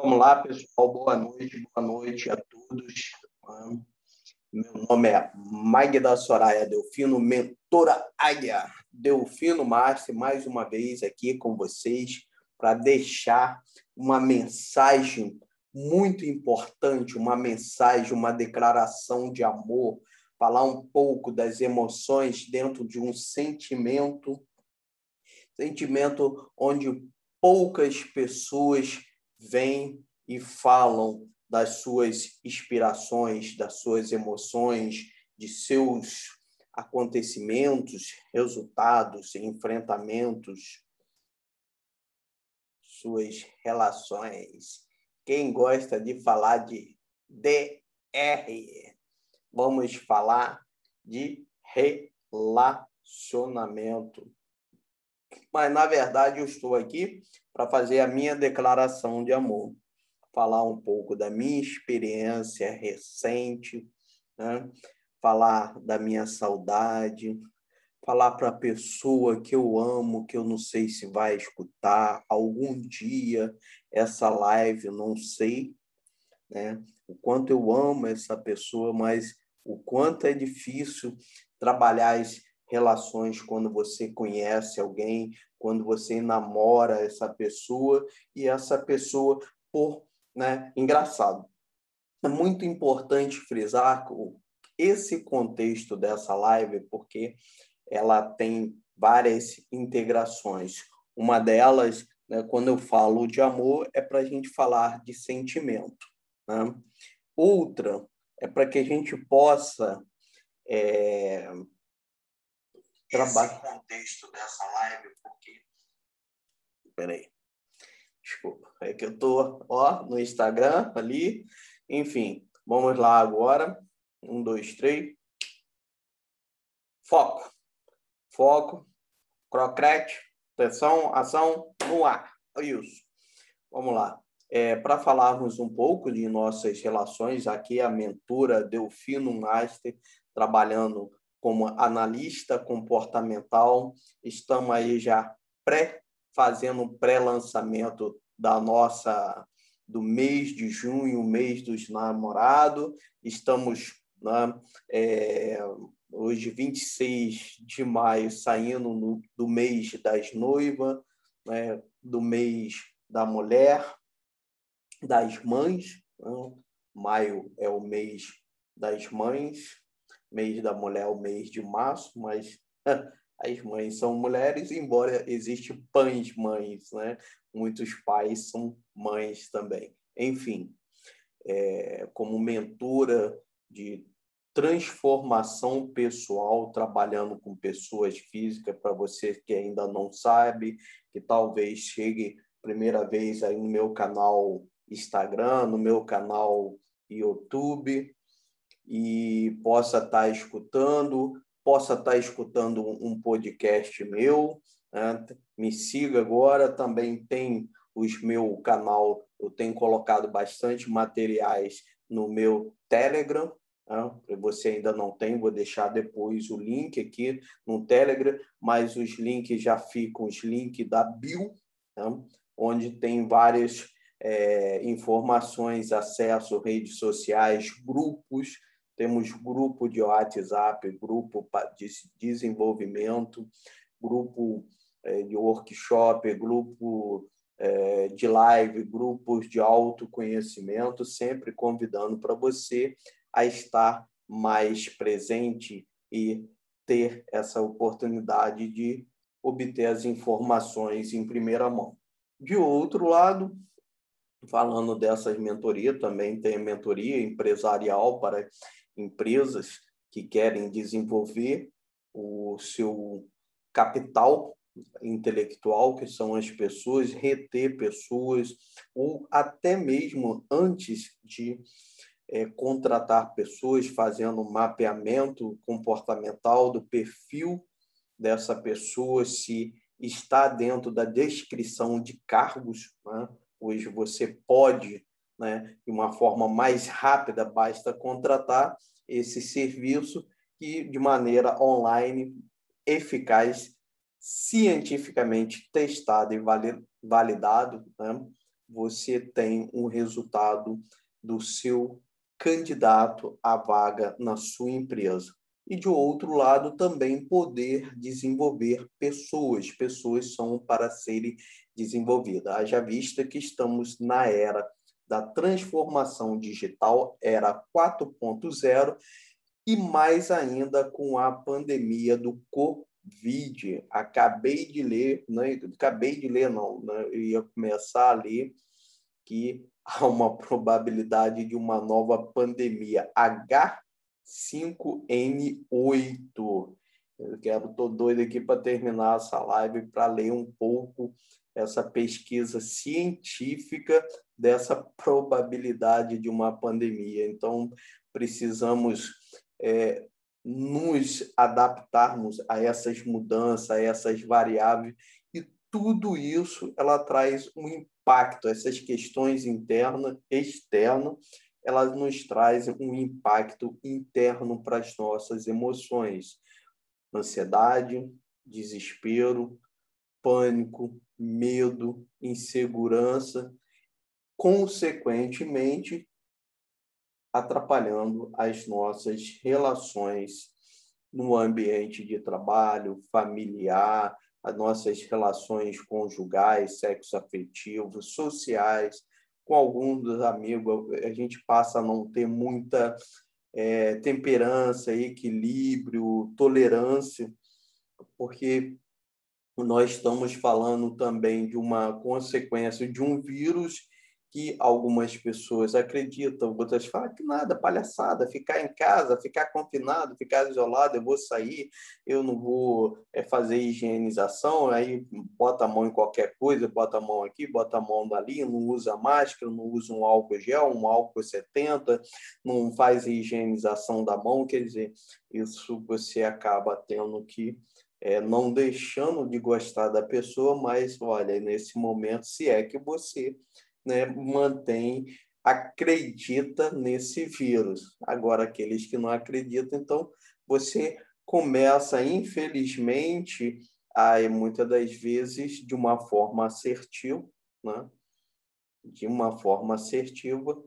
Vamos lá, pessoal. Boa noite, boa noite a todos. Meu nome é Magda Soraya Delfino, mentora Águia. Delfino Master, mais uma vez aqui com vocês para deixar uma mensagem muito importante, uma mensagem, uma declaração de amor, falar um pouco das emoções dentro de um sentimento, sentimento onde poucas pessoas vêm e falam das suas inspirações, das suas emoções, de seus acontecimentos, resultados, enfrentamentos, suas relações. Quem gosta de falar de DR, vamos falar de relacionamento. Mas, na verdade, eu estou aqui para fazer a minha declaração de amor, falar um pouco da minha experiência recente, né? falar da minha saudade, falar para a pessoa que eu amo, que eu não sei se vai escutar algum dia essa live, não sei, né? O quanto eu amo essa pessoa, mas o quanto é difícil trabalhar as relações quando você conhece alguém, quando você namora essa pessoa e essa pessoa por, né, engraçado. É muito importante frisar esse contexto dessa live porque ela tem várias integrações. Uma delas, né, quando eu falo de amor, é para a gente falar de sentimento. Né? Outra é para que a gente possa é, trabalhar. Esse contexto dessa live, porque. Peraí. Desculpa. É que eu estou ó, no Instagram ali. Enfim, vamos lá agora. Um, dois, três. Foco foco, crocrete, pressão, ação no ar. É isso. Vamos lá. É, Para falarmos um pouco de nossas relações, aqui a mentora Delfino Master, trabalhando como analista comportamental. Estamos aí já pré fazendo um pré-lançamento da nossa do mês de junho, mês dos namorados. Estamos né, é, hoje 26 de maio, saindo no, do mês das noivas, né, do mês da mulher, das mães. Né? Maio é o mês das mães, mês da mulher é o mês de março, mas as mães são mulheres, embora existe pães mães, né? Muitos pais são mães também. Enfim, é, como mentora de transformação pessoal, trabalhando com pessoas físicas, para você que ainda não sabe, que talvez chegue primeira vez aí no meu canal Instagram, no meu canal YouTube, e possa estar tá escutando, possa estar tá escutando um podcast meu. Né? Me siga agora, também tem os meu canal, eu tenho colocado bastante materiais no meu Telegram, né? Você ainda não tem, vou deixar depois o link aqui no Telegram, mas os links já ficam, os links da bio, né? onde tem várias é, informações, acesso, redes sociais, grupos. Temos grupo de WhatsApp, grupo de desenvolvimento, grupo é, de workshop, grupo é, de live, grupos de autoconhecimento, sempre convidando para você a estar mais presente e ter essa oportunidade de obter as informações em primeira mão. De outro lado, falando dessas mentorias, também tem mentoria empresarial para empresas que querem desenvolver o seu capital intelectual, que são as pessoas, reter pessoas, ou até mesmo antes de é, contratar pessoas fazendo um mapeamento comportamental do perfil dessa pessoa, se está dentro da descrição de cargos. Né? Hoje você pode, né, de uma forma mais rápida, basta contratar esse serviço que, de maneira online, eficaz, cientificamente testado e validado, né? você tem um resultado do seu candidato à vaga na sua empresa. E, de outro lado, também poder desenvolver pessoas. Pessoas são para serem desenvolvidas. Haja vista que estamos na era da transformação digital, era 4.0, e mais ainda com a pandemia do Covid. Acabei de ler, né? acabei de ler, não, né? eu ia começar a ler que há uma probabilidade de uma nova pandemia H5N8. Eu quero, tô doido aqui para terminar essa live para ler um pouco essa pesquisa científica dessa probabilidade de uma pandemia. Então, precisamos é, nos adaptarmos a essas mudanças, a essas variáveis, e tudo isso ela traz um impacto, essas questões internas, externas, elas nos trazem um impacto interno para as nossas emoções. Ansiedade, desespero, pânico, medo, insegurança, consequentemente atrapalhando as nossas relações no ambiente de trabalho, familiar, as nossas relações conjugais, sexoafetivos, sociais, com alguns dos amigos, a gente passa a não ter muita é, temperança, equilíbrio, tolerância, porque nós estamos falando também de uma consequência de um vírus que algumas pessoas acreditam, outras falam que nada, palhaçada, ficar em casa, ficar confinado, ficar isolado, eu vou sair, eu não vou é, fazer higienização, aí bota a mão em qualquer coisa, bota a mão aqui, bota a mão dali, não usa máscara, não usa um álcool gel, um álcool 70, não faz higienização da mão, quer dizer, isso você acaba tendo que é, não deixando de gostar da pessoa, mas olha, nesse momento, se é que você né, mantém, acredita nesse vírus. Agora, aqueles que não acreditam, então você começa, infelizmente, a muitas das vezes de uma forma assertiva, né? de uma forma assertiva,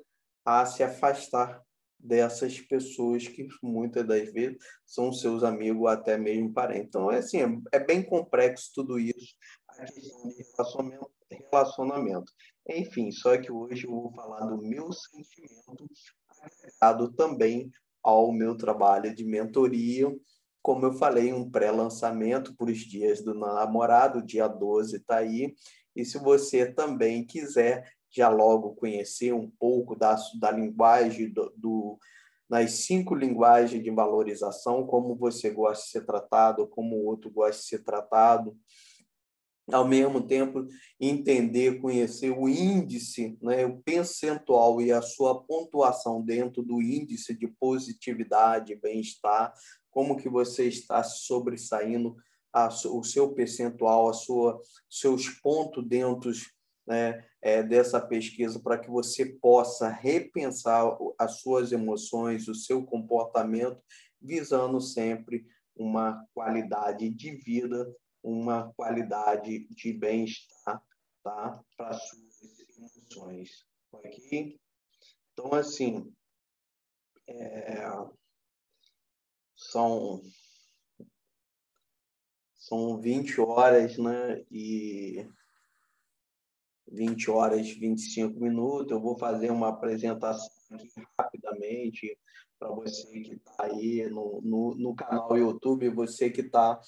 a se afastar dessas pessoas que muitas das vezes são seus amigos, até mesmo parentes. Então, é assim, é bem complexo tudo isso, a questão de relacionamento. Enfim, só que hoje eu vou falar do meu sentimento agregado também ao meu trabalho de mentoria. Como eu falei, um pré-lançamento para os dias do namorado, dia 12 está aí. E se você também quiser já logo conhecer um pouco da, da linguagem, do, do, nas cinco linguagens de valorização, como você gosta de ser tratado, como o outro gosta de ser tratado, ao mesmo tempo entender, conhecer o índice, né, o percentual e a sua pontuação dentro do índice de positividade, bem-estar, como que você está sobressaindo a, o seu percentual, a sua seus pontos dentro né, é, dessa pesquisa para que você possa repensar as suas emoções, o seu comportamento, visando sempre uma qualidade de vida uma qualidade de bem-estar tá? para suas emoções. Ok? Então, assim, é, são, são 20 horas, né? E 20 horas e 25 minutos. Eu vou fazer uma apresentação aqui rapidamente para você que está aí no, no, no canal YouTube, você que está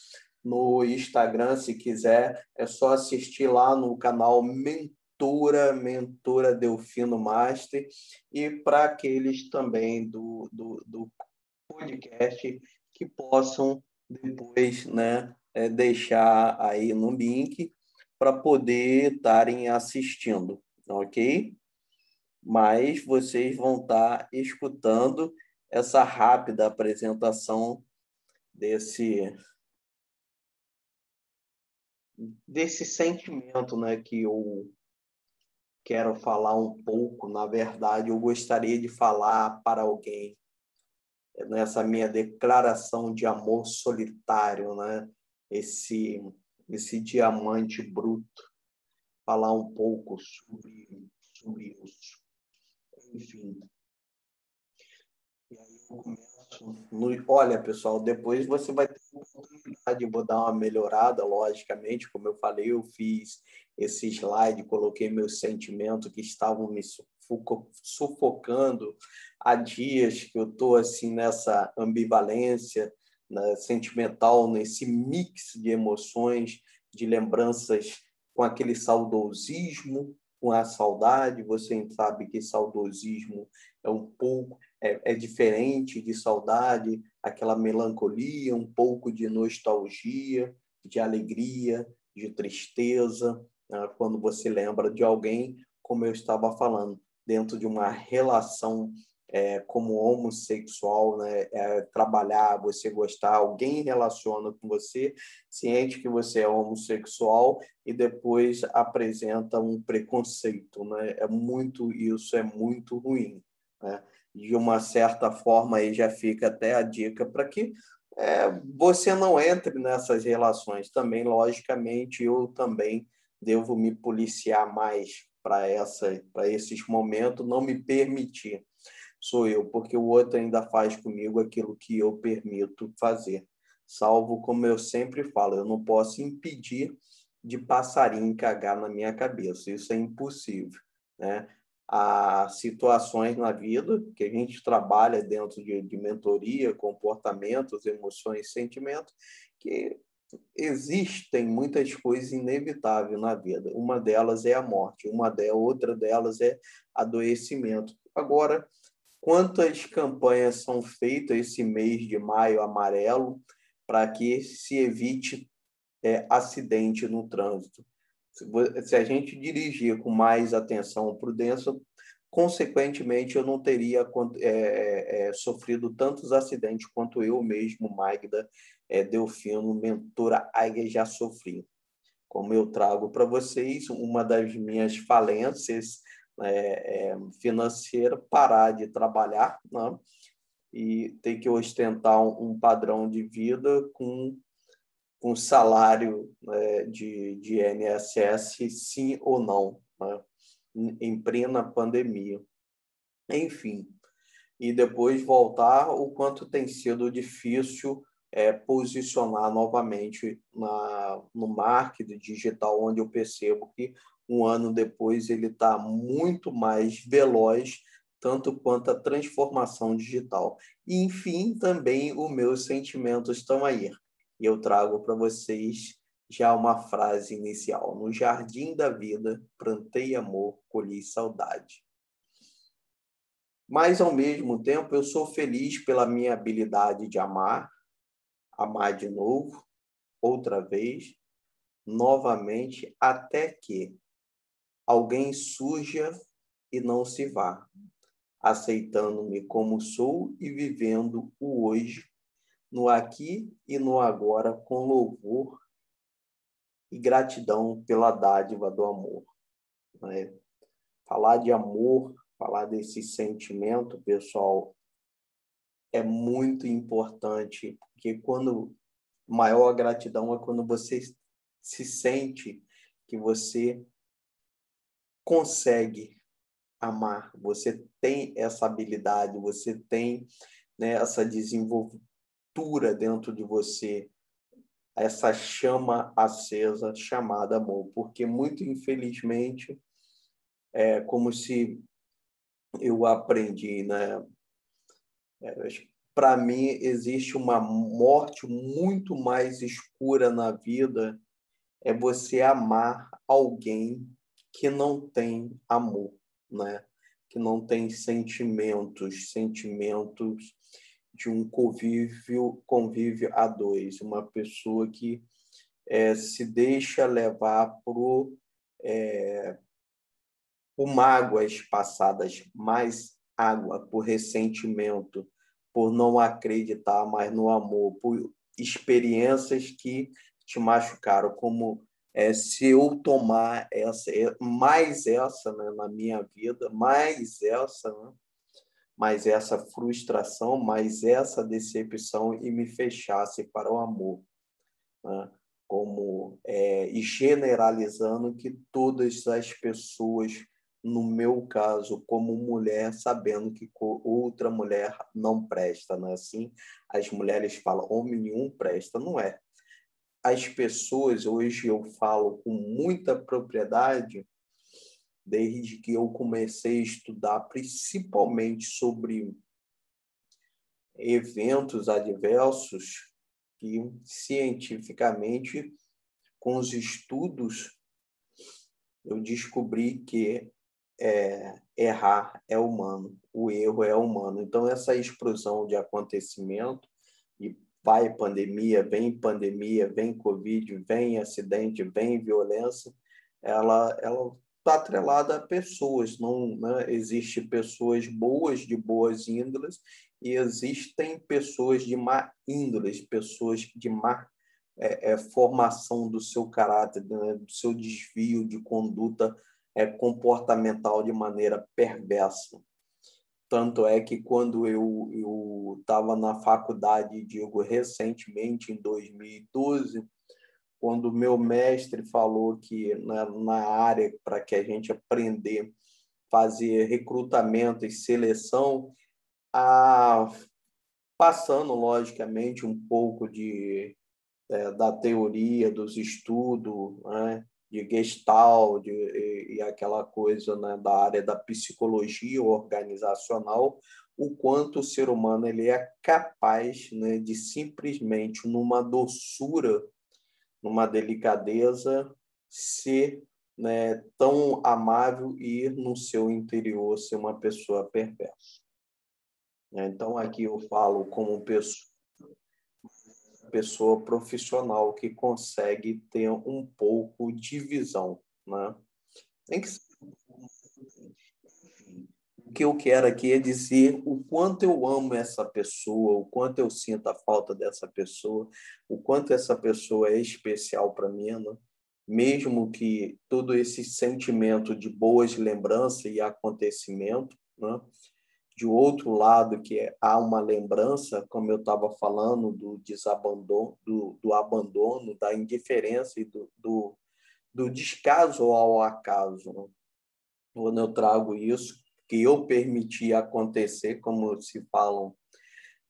no Instagram, se quiser, é só assistir lá no canal Mentora, Mentora Delfino Master, e para aqueles também do, do, do podcast que possam depois né, é, deixar aí no link para poder estarem assistindo, ok? Mas vocês vão estar escutando essa rápida apresentação desse desse sentimento né, que eu quero falar um pouco. Na verdade, eu gostaria de falar para alguém nessa minha declaração de amor solitário, né? esse, esse diamante bruto falar um pouco sobre, sobre isso. Enfim. E aí eu começo. No, olha, pessoal, depois você vai ter oportunidade, vou dar uma melhorada, logicamente, como eu falei, eu fiz esse slide, coloquei meus sentimentos que estavam me sufocando há dias que eu estou assim nessa ambivalência né, sentimental, nesse mix de emoções, de lembranças com aquele saudosismo, com a saudade. Você sabe que saudosismo é um pouco é, é diferente de saudade, aquela melancolia, um pouco de nostalgia, de alegria, de tristeza, né? quando você lembra de alguém, como eu estava falando, dentro de uma relação é, como homossexual, né? É, trabalhar, você gostar, alguém relaciona com você, ciente que você é homossexual e depois apresenta um preconceito, né? É muito isso é muito ruim, né? De uma certa forma aí já fica até a dica para que é, você não entre nessas relações. Também, logicamente, eu também devo me policiar mais para esses momentos, não me permitir sou eu, porque o outro ainda faz comigo aquilo que eu permito fazer. Salvo, como eu sempre falo, eu não posso impedir de passarinho cagar na minha cabeça. Isso é impossível, né? Há situações na vida que a gente trabalha dentro de, de mentoria, comportamentos, emoções, sentimentos, que existem muitas coisas inevitáveis na vida. Uma delas é a morte, uma delas, outra delas é adoecimento. Agora, quantas campanhas são feitas esse mês de maio amarelo para que se evite é, acidente no trânsito. Se a gente dirigir com mais atenção, prudência, consequentemente eu não teria é, é, sofrido tantos acidentes quanto eu mesmo, Magda é, Delfino, mentora Aiga, já sofri. Como eu trago para vocês, uma das minhas falências é, é, financeira, parar de trabalhar né? e ter que ostentar um, um padrão de vida com um salário né, de, de INSS, sim ou não, né? em plena pandemia. Enfim, e depois voltar o quanto tem sido difícil é, posicionar novamente na, no marketing digital, onde eu percebo que um ano depois ele está muito mais veloz, tanto quanto a transformação digital. E, enfim, também os meus sentimentos estão aí. E eu trago para vocês já uma frase inicial. No jardim da vida, plantei amor, colhi saudade. Mas, ao mesmo tempo, eu sou feliz pela minha habilidade de amar, amar de novo, outra vez, novamente, até que alguém surja e não se vá, aceitando-me como sou e vivendo o hoje, no aqui e no agora, com louvor e gratidão pela dádiva do amor. Né? Falar de amor, falar desse sentimento, pessoal, é muito importante, porque quando maior gratidão é quando você se sente que você consegue amar, você tem essa habilidade, você tem né, essa desenvoltura dentro de você, essa chama acesa chamada amor, porque muito infelizmente é como se eu aprendi, né? É, Para mim existe uma morte muito mais escura na vida é você amar alguém que não tem amor, né? que não tem sentimentos, sentimentos de um convívio, convívio a dois, uma pessoa que é, se deixa levar por, é, por mágoas passadas, mais água, por ressentimento, por não acreditar mais no amor, por experiências que te machucaram, como é, se eu tomar essa, é, mais essa né, na minha vida, mais essa, né, mais essa frustração, mais essa decepção e me fechasse para o amor. Né? como é, e generalizando que todas as pessoas, no meu caso, como mulher, sabendo que outra mulher não presta, não é assim? As mulheres falam, homem nenhum presta, não é. As pessoas, hoje eu falo com muita propriedade, desde que eu comecei a estudar principalmente sobre eventos adversos, que cientificamente, com os estudos, eu descobri que é, errar é humano, o erro é humano. Então, essa explosão de acontecimento, vai pandemia, vem pandemia, vem Covid, vem acidente, vem violência, ela, ela está atrelada a pessoas, não né? existe pessoas boas de boas índoles e existem pessoas de má índoles, pessoas de má é, é, formação do seu caráter, né? do seu desvio de conduta é, comportamental de maneira perversa. Tanto é que quando eu estava na faculdade, digo recentemente, em 2012, quando meu mestre falou que na, na área para que a gente aprender fazer recrutamento e seleção, a, passando logicamente um pouco de é, da teoria dos estudos, né, de Gestalt e, e, aquela coisa né, da área da psicologia organizacional, o quanto o ser humano ele é capaz né, de simplesmente numa doçura numa delicadeza, ser né, tão amável e no seu interior ser uma pessoa perversa. Então, aqui eu falo como pessoa, pessoa profissional que consegue ter um pouco de visão. Né? Tem que o que eu quero aqui é dizer o quanto eu amo essa pessoa, o quanto eu sinto a falta dessa pessoa, o quanto essa pessoa é especial para mim, né? mesmo que todo esse sentimento de boas lembranças e acontecimento, né? De outro lado que é, há uma lembrança, como eu estava falando, do desabandono, do, do, abandono, da indiferença e do, do, do descaso ao acaso. Né? Quando eu trago isso, que eu permiti acontecer, como se falam,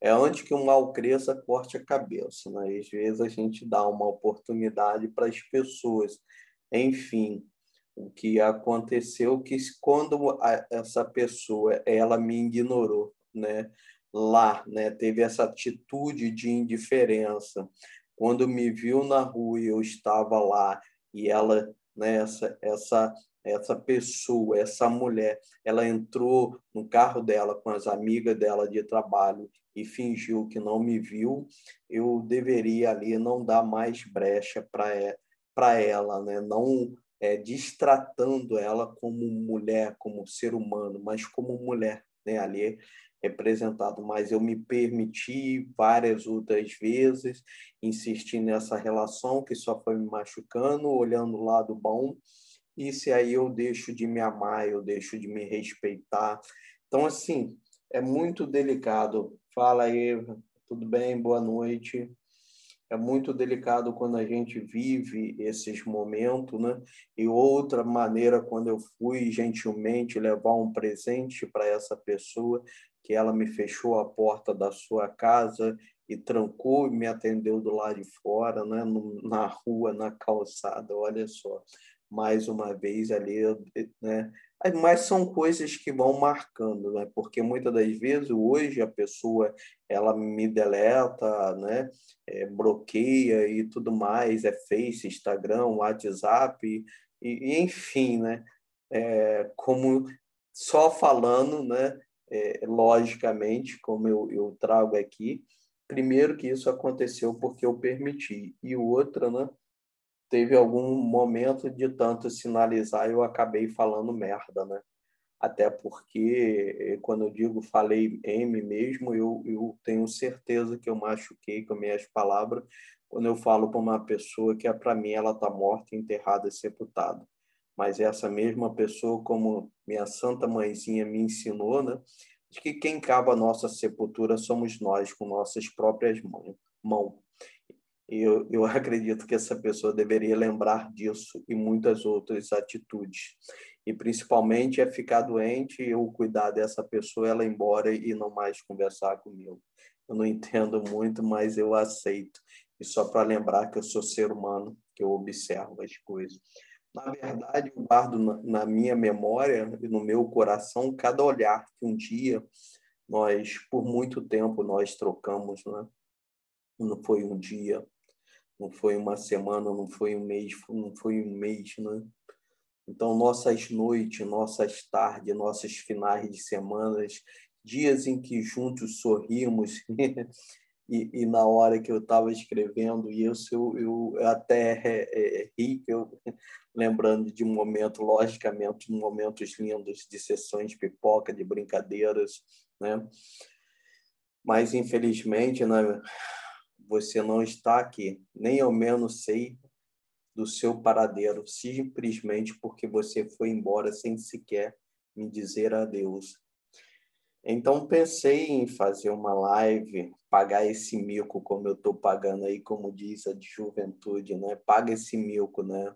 é antes que um mal cresça, corte a cabeça. Né? Às vezes a gente dá uma oportunidade para as pessoas. Enfim, o que aconteceu que quando a, essa pessoa ela me ignorou, né? Lá, né? Teve essa atitude de indiferença. Quando me viu na rua e eu estava lá e ela, né? Essa, essa essa pessoa, essa mulher, ela entrou no carro dela com as amigas dela de trabalho e fingiu que não me viu, eu deveria ali não dar mais brecha para ela, né? não é, distratando ela como mulher, como ser humano, mas como mulher né? ali representado. Mas eu me permiti várias outras vezes insistir nessa relação que só foi me machucando, olhando o lado bom e se aí eu deixo de me amar, eu deixo de me respeitar. Então, assim, é muito delicado. Fala aí, tudo bem? Boa noite. É muito delicado quando a gente vive esses momentos, né? E outra maneira, quando eu fui gentilmente levar um presente para essa pessoa, que ela me fechou a porta da sua casa e trancou e me atendeu do lado de fora, né? na rua, na calçada, olha só mais uma vez ali, né? Mas são coisas que vão marcando, né? Porque muitas das vezes hoje a pessoa ela me deleta, né? É, bloqueia e tudo mais, é Face, Instagram, WhatsApp e, e enfim, né? É, como só falando, né? É, logicamente, como eu, eu trago aqui, primeiro que isso aconteceu porque eu permiti e outra, né? Teve algum momento de tanto sinalizar eu acabei falando merda, né? Até porque, eh, quando eu digo falei M mesmo, eu, eu tenho certeza que eu machuquei com minhas palavras quando eu falo para uma pessoa que é para mim ela está morta, enterrada e sepultada. Mas essa mesma pessoa, como minha santa mãezinha me ensinou, né? De que quem cava a nossa sepultura somos nós, com nossas próprias mãos. Eu, eu acredito que essa pessoa deveria lembrar disso e muitas outras atitudes. E principalmente é ficar doente e eu cuidar dessa pessoa, ela ir embora e não mais conversar comigo. Eu não entendo muito, mas eu aceito. E só para lembrar que eu sou ser humano, que eu observo as coisas. Na verdade, eu guardo na minha memória e no meu coração cada olhar que um dia nós, por muito tempo, nós trocamos, né? Não foi um dia, não foi uma semana, não foi um mês, não foi um mês, né? Então, nossas noites, nossas tardes, nossos finais de semanas, dias em que juntos sorrimos, e, e na hora que eu estava escrevendo isso, eu, eu até é, é, ri, eu, lembrando de um momento, logicamente, momentos lindos de sessões de pipoca, de brincadeiras, né? Mas, infelizmente, né, você não está aqui. Nem ao menos sei do seu paradeiro, simplesmente porque você foi embora sem sequer me dizer adeus. Então pensei em fazer uma live, pagar esse mico como eu estou pagando aí, como diz a de juventude, né? Paga esse mico, né?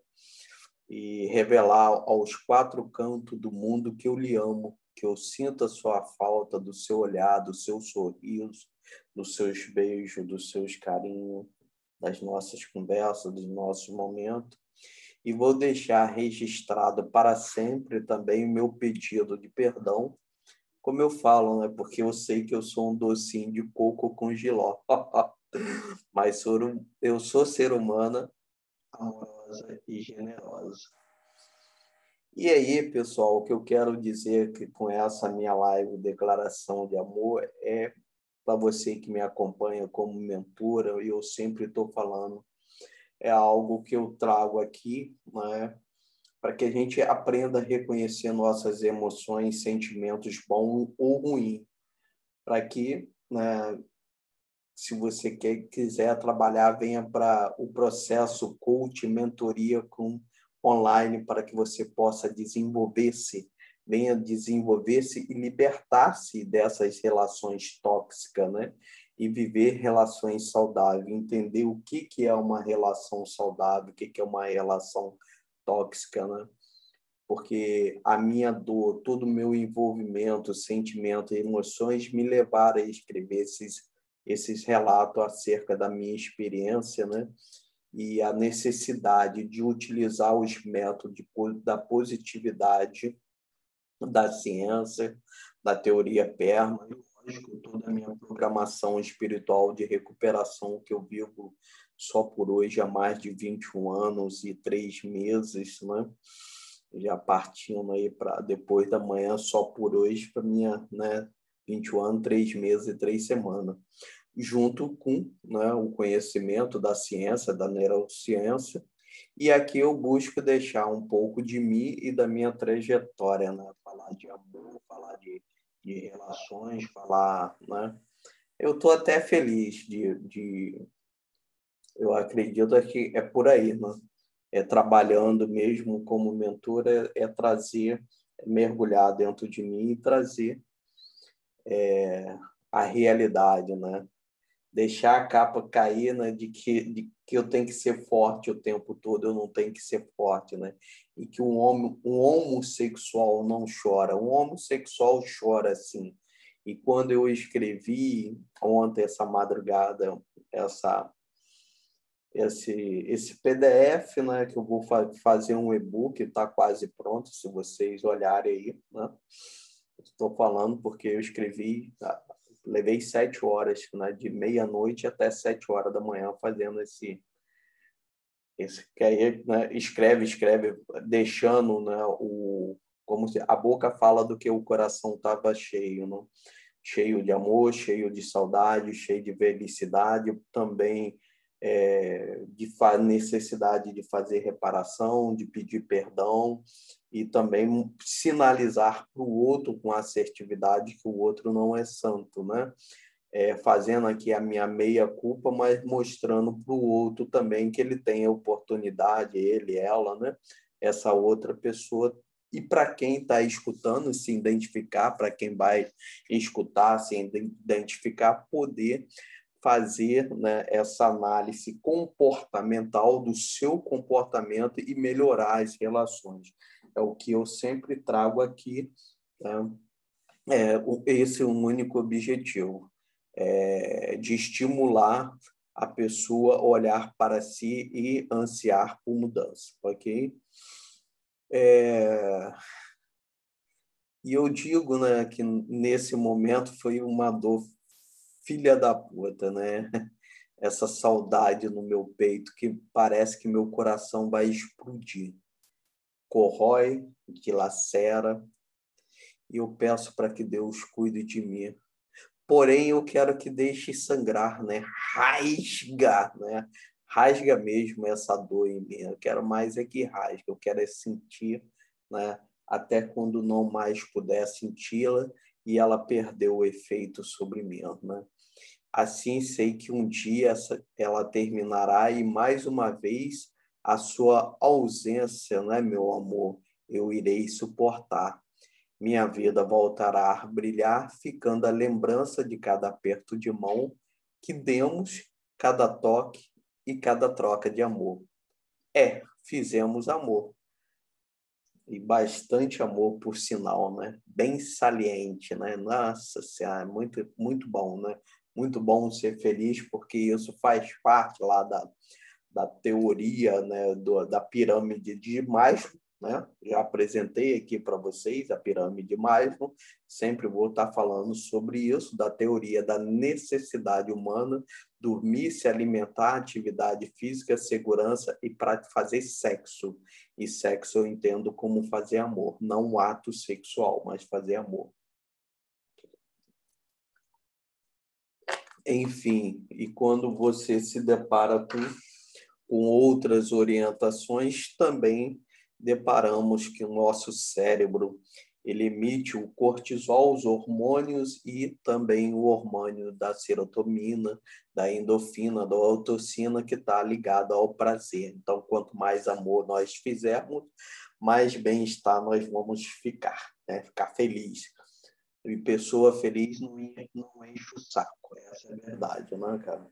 E revelar aos quatro cantos do mundo que eu lhe amo, que eu sinto a sua falta, do seu olhar, do seu sorriso, dos seus beijos, dos seus carinhos, das nossas conversas, dos nossos momentos. E vou deixar registrado para sempre também o meu pedido de perdão, como eu falo, né? porque eu sei que eu sou um docinho de coco com giló. Mas sou, eu sou ser humana, amorosa e generosa. E aí, pessoal, o que eu quero dizer que com essa minha live declaração de amor é para você que me acompanha como mentora, e eu sempre estou falando, é algo que eu trago aqui, né, para que a gente aprenda a reconhecer nossas emoções, sentimentos bons ou ruins, para que, né, se você quer, quiser trabalhar, venha para o processo coach, mentoria com online, para que você possa desenvolver-se venha desenvolver-se e libertar-se dessas relações tóxicas, né? E viver relações saudáveis, entender o que, que é uma relação saudável, o que, que é uma relação tóxica, né? Porque a minha dor, todo o meu envolvimento, sentimento e emoções me levaram a escrever esses, esses relatos acerca da minha experiência, né? E a necessidade de utilizar os métodos da positividade da ciência, da teoria PERMA, e, lógico, toda a minha programação espiritual de recuperação que eu vivo só por hoje há mais de 21 anos e três meses, né? Já partindo aí para depois da manhã, só por hoje, para minha, né? 21 anos, três meses e três semanas. Junto com né, o conhecimento da ciência, da neurociência, e aqui eu busco deixar um pouco de mim e da minha trajetória, né? Falar de amor, falar de, de relações, falar, né? Eu estou até feliz de, de... Eu acredito que é por aí, né? É trabalhando mesmo como mentora, é trazer, é mergulhar dentro de mim e trazer é, a realidade, né? deixar a capa cair né, de, que, de que eu tenho que ser forte o tempo todo, eu não tenho que ser forte, né? E que um, homem, um homossexual não chora. Um homossexual chora, sim. E quando eu escrevi ontem, essa madrugada, essa, esse, esse PDF, né, que eu vou fa fazer um e-book, está quase pronto, se vocês olharem aí, né? Estou falando porque eu escrevi tá? Levei sete horas, né, de meia-noite até sete horas da manhã fazendo esse esse que aí né, escreve escreve deixando né, o como se a boca fala do que o coração estava cheio né? cheio de amor cheio de saudade cheio de felicidade também é, de necessidade de fazer reparação de pedir perdão e também sinalizar para o outro com assertividade que o outro não é santo, né? É, fazendo aqui a minha meia culpa, mas mostrando para o outro também que ele tem a oportunidade, ele, ela, né? Essa outra pessoa e para quem está escutando se identificar, para quem vai escutar se identificar, poder fazer né, essa análise comportamental do seu comportamento e melhorar as relações. É o que eu sempre trago aqui. Né? É, esse é o único objetivo, é, de estimular a pessoa a olhar para si e ansiar por mudança, ok? É... E eu digo né, que nesse momento foi uma dor filha da puta, né? Essa saudade no meu peito que parece que meu coração vai explodir. Corrói, dilacera, e eu peço para que Deus cuide de mim. Porém, eu quero que deixe sangrar, né? Rasga, né? Rasga mesmo essa dor em mim. Eu quero mais é que rasga, eu quero é sentir, né? Até quando não mais puder senti-la e ela perdeu o efeito sobre mim, né? Assim sei que um dia ela terminará e mais uma vez a sua ausência, né, meu amor, eu irei suportar. Minha vida voltará a brilhar, ficando a lembrança de cada aperto de mão que demos, cada toque e cada troca de amor. É, fizemos amor. E bastante amor, por sinal, né? Bem saliente, né? Nossa Senhora, muito, muito bom, né? Muito bom ser feliz, porque isso faz parte lá da, da teoria né? Do, da pirâmide de Maslow, né? Já apresentei aqui para vocês a pirâmide de Maslow, sempre vou estar falando sobre isso, da teoria da necessidade humana, dormir, se alimentar, atividade física, segurança e para fazer sexo. E sexo eu entendo como fazer amor, não um ato sexual, mas fazer amor. Enfim, e quando você se depara com, com outras orientações, também deparamos que o nosso cérebro ele emite o cortisol, os hormônios e também o hormônio da serotonina, da endorfina, da autocina, que está ligado ao prazer. Então, quanto mais amor nós fizermos, mais bem-estar nós vamos ficar, né? ficar feliz. E pessoa feliz não, não enche o saco, essa é a verdade, né, cara?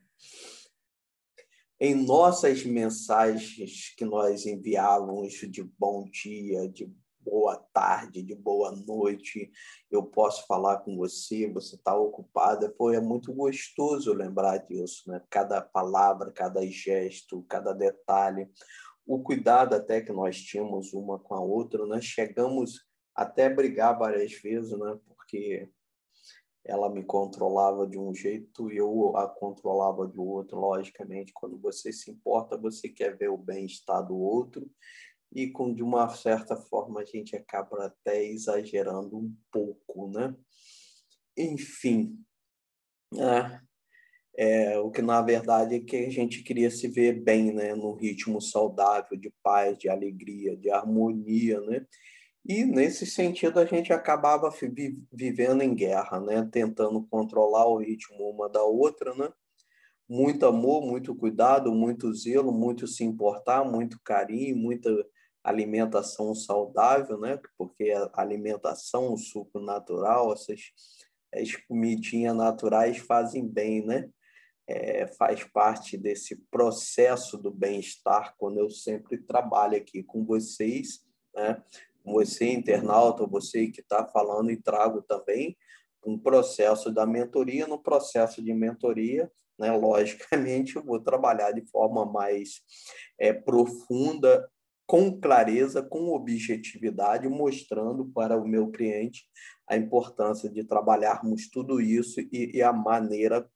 em nossas mensagens que nós enviávamos de bom dia, de boa tarde, de boa noite, eu posso falar com você, você está ocupada. Pô, é muito gostoso lembrar disso, né? Cada palavra, cada gesto, cada detalhe. O cuidado até que nós tínhamos uma com a outra, nós chegamos até brigar várias vezes, né? Porque ela me controlava de um jeito e eu a controlava de outro. Logicamente, quando você se importa, você quer ver o bem-estar do outro e com de uma certa forma a gente acaba até exagerando um pouco, né? Enfim, é, é, o que na verdade é que a gente queria se ver bem, né? No ritmo saudável de paz, de alegria, de harmonia, né? E, nesse sentido, a gente acabava vivendo em guerra, né? tentando controlar o ritmo uma da outra. Né? Muito amor, muito cuidado, muito zelo, muito se importar, muito carinho, muita alimentação saudável, né? porque a alimentação, o suco natural, essas as comidinhas naturais fazem bem, né? É, faz parte desse processo do bem-estar quando eu sempre trabalho aqui com vocês, né? Você, internauta, você que está falando, e trago também um processo da mentoria. No processo de mentoria, né, logicamente, eu vou trabalhar de forma mais é, profunda, com clareza, com objetividade, mostrando para o meu cliente a importância de trabalharmos tudo isso e, e a maneira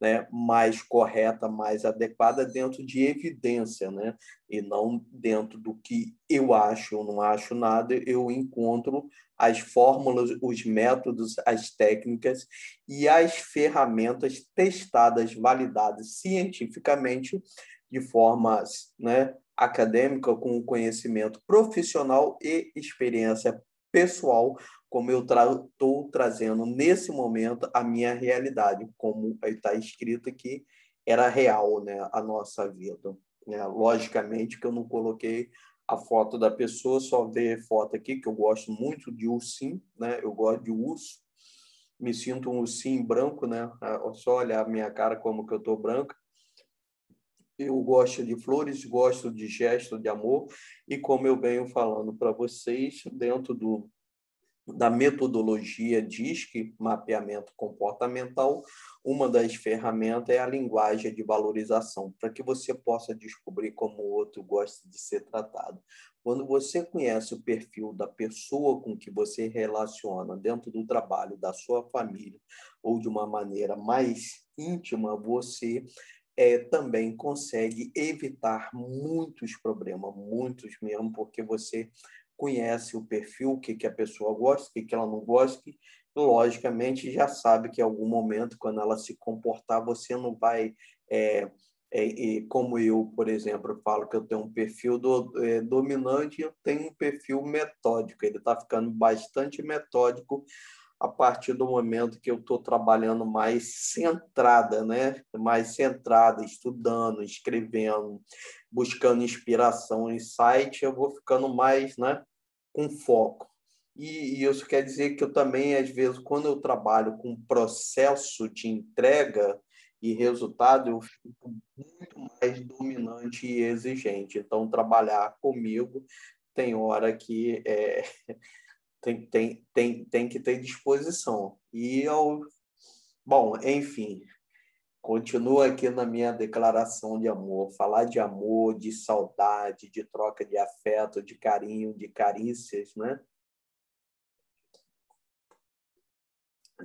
né, mais correta, mais adequada dentro de evidência, né, e não dentro do que eu acho ou não acho nada, eu encontro as fórmulas, os métodos, as técnicas e as ferramentas testadas, validadas cientificamente de forma né, acadêmica, com conhecimento profissional e experiência pessoal como eu estou tra trazendo nesse momento a minha realidade, como está escrito aqui, era real, né, a nossa vida. Né? Logicamente que eu não coloquei a foto da pessoa, só ver foto aqui, que eu gosto muito de ursinho, né? eu gosto de urso, me sinto um sim branco, né? Ah, só olhar a minha cara como que eu tô branca. Eu gosto de flores, gosto de gesto de amor e como eu venho falando para vocês dentro do da metodologia DISC, mapeamento comportamental, uma das ferramentas é a linguagem de valorização, para que você possa descobrir como o outro gosta de ser tratado. Quando você conhece o perfil da pessoa com que você relaciona dentro do trabalho, da sua família, ou de uma maneira mais íntima, você é, também consegue evitar muitos problemas, muitos mesmo, porque você conhece o perfil, o que, que a pessoa gosta, o que, que ela não gosta, e, logicamente já sabe que em algum momento, quando ela se comportar, você não vai. É, é, como eu, por exemplo, falo que eu tenho um perfil do, é, dominante, eu tenho um perfil metódico. Ele está ficando bastante metódico a partir do momento que eu estou trabalhando mais centrada, né? mais centrada, estudando, escrevendo, buscando inspiração site, eu vou ficando mais né? Com foco. E, e isso quer dizer que eu também, às vezes, quando eu trabalho com processo de entrega e resultado, eu fico muito mais dominante e exigente. Então, trabalhar comigo tem hora que é, tem, tem, tem, tem que ter disposição. E eu, bom, enfim, continuo aqui na minha declaração de amor. Falar de amor, de saudade, de troca de afeto, de carinho, de carícias, né?